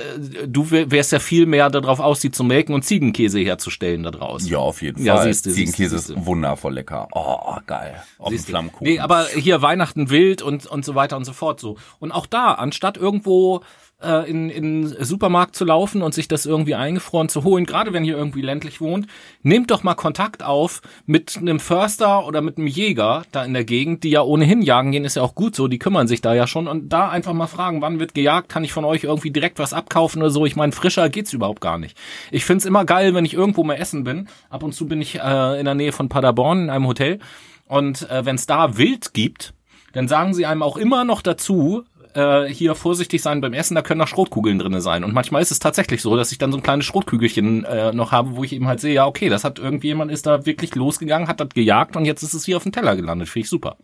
du wärst ja viel mehr darauf aus, die zu melken und Ziegenkäse herzustellen da draußen. Ja, auf jeden ja, Fall. Siehst du, Ziegenkäse siehst du. ist wundervoll lecker. Oh, geil. Auf dem Flammkuchen. Nee, aber hier Weihnachten wild und, und so weiter und so fort so. Und auch da, anstatt irgendwo äh, in, in Supermarkt zu laufen und sich das irgendwie eingefroren zu holen, gerade wenn ihr irgendwie ländlich wohnt, nehmt doch mal Kontakt auf mit einem Förster oder mit einem Jäger da in der Gegend, die ja ohnehin jagen gehen, ist ja auch gut so, die kümmern sich da ja schon und da einfach mal fragen, wann wird gejagt, kann ich von euch irgendwie direkt was abkaufen oder so. Ich meine, frischer geht's überhaupt gar nicht. Ich find's immer geil, wenn ich irgendwo mal essen bin. Ab und zu bin ich äh, in der Nähe von Paderborn in einem Hotel und äh, wenn es da Wild gibt, dann sagen sie einem auch immer noch dazu, äh, hier vorsichtig sein beim Essen, da können noch Schrotkugeln drinne sein. Und manchmal ist es tatsächlich so, dass ich dann so ein kleines Schrotkügelchen äh, noch habe, wo ich eben halt sehe, ja, okay, das hat irgendjemand ist da wirklich losgegangen, hat das gejagt und jetzt ist es hier auf dem Teller gelandet. Finde ich super.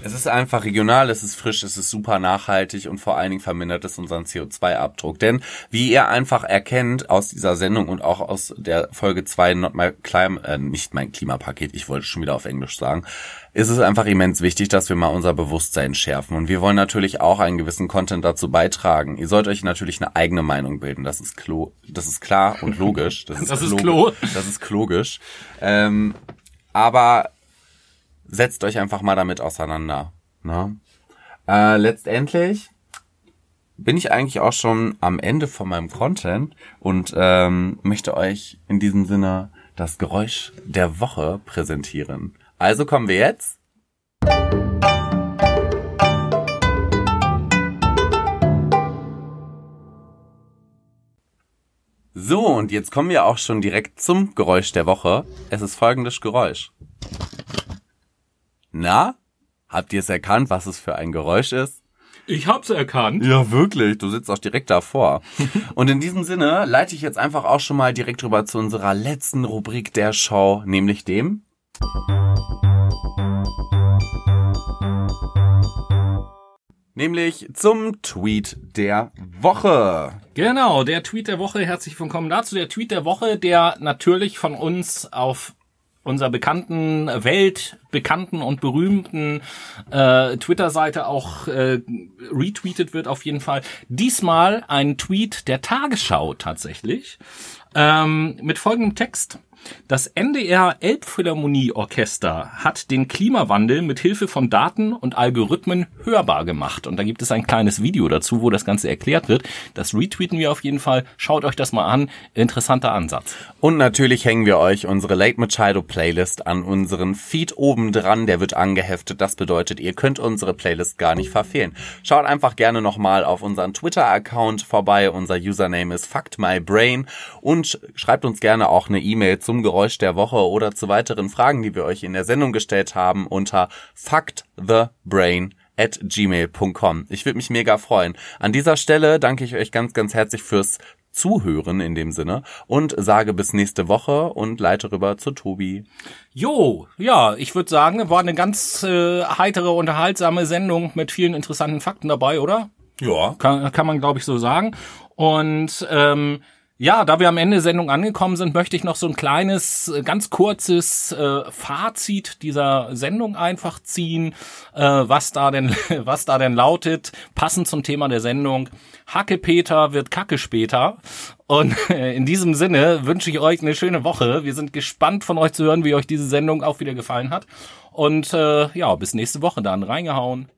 Es ist einfach regional, es ist frisch, es ist super nachhaltig und vor allen Dingen vermindert es unseren CO2-Abdruck. Denn wie ihr einfach erkennt aus dieser Sendung und auch aus der Folge 2 Not My Clim äh, nicht mein Klimapaket, ich wollte schon wieder auf Englisch sagen, ist es einfach immens wichtig, dass wir mal unser Bewusstsein schärfen. Und wir wollen natürlich auch einen gewissen Content dazu beitragen. Ihr sollt euch natürlich eine eigene Meinung bilden. Das ist klo, das ist klar und logisch. Das ist, das ist Klo. Das ist logisch. Ähm, aber setzt euch einfach mal damit auseinander. Ne? Äh, letztendlich bin ich eigentlich auch schon am Ende von meinem Content und ähm, möchte euch in diesem Sinne das Geräusch der Woche präsentieren. Also kommen wir jetzt. So, und jetzt kommen wir auch schon direkt zum Geräusch der Woche. Es ist folgendes Geräusch. Na, habt ihr es erkannt, was es für ein Geräusch ist? Ich hab's erkannt. Ja, wirklich. Du sitzt auch direkt davor. Und in diesem Sinne leite ich jetzt einfach auch schon mal direkt rüber zu unserer letzten Rubrik der Show, nämlich dem nämlich zum Tweet der Woche. Genau, der Tweet der Woche. Herzlich willkommen dazu. Der Tweet der Woche, der natürlich von uns auf unserer bekannten, weltbekannten und berühmten äh, Twitter-Seite auch äh, retweetet wird auf jeden Fall. Diesmal ein Tweet der Tagesschau tatsächlich ähm, mit folgendem Text. Das NDR Elbphilharmonie Orchester hat den Klimawandel mit Hilfe von Daten und Algorithmen hörbar gemacht. Und da gibt es ein kleines Video dazu, wo das Ganze erklärt wird. Das retweeten wir auf jeden Fall. Schaut euch das mal an. Interessanter Ansatz. Und natürlich hängen wir euch unsere Late Machado Playlist an unseren Feed oben dran. Der wird angeheftet. Das bedeutet, ihr könnt unsere Playlist gar nicht verfehlen. Schaut einfach gerne nochmal auf unseren Twitter-Account vorbei. Unser Username ist FactMyBrain und schreibt uns gerne auch eine E-Mail zum Geräusch der Woche oder zu weiteren Fragen, die wir euch in der Sendung gestellt haben unter factthebrain at gmail.com. Ich würde mich mega freuen. An dieser Stelle danke ich euch ganz, ganz herzlich fürs Zuhören in dem Sinne und sage bis nächste Woche und leite rüber zu Tobi. Jo, ja, ich würde sagen, war eine ganz äh, heitere, unterhaltsame Sendung mit vielen interessanten Fakten dabei, oder? Ja. Kann, kann man, glaube ich, so sagen. Und ähm, ja, da wir am Ende der Sendung angekommen sind, möchte ich noch so ein kleines, äh, ganz kurzes äh, Fazit dieser Sendung einfach ziehen, äh, was da denn, was da denn lautet, passend zum Thema der Sendung. Hacke Peter wird Kacke später. Und in diesem Sinne wünsche ich euch eine schöne Woche. Wir sind gespannt von euch zu hören, wie euch diese Sendung auch wieder gefallen hat. Und äh, ja, bis nächste Woche dann. Reingehauen.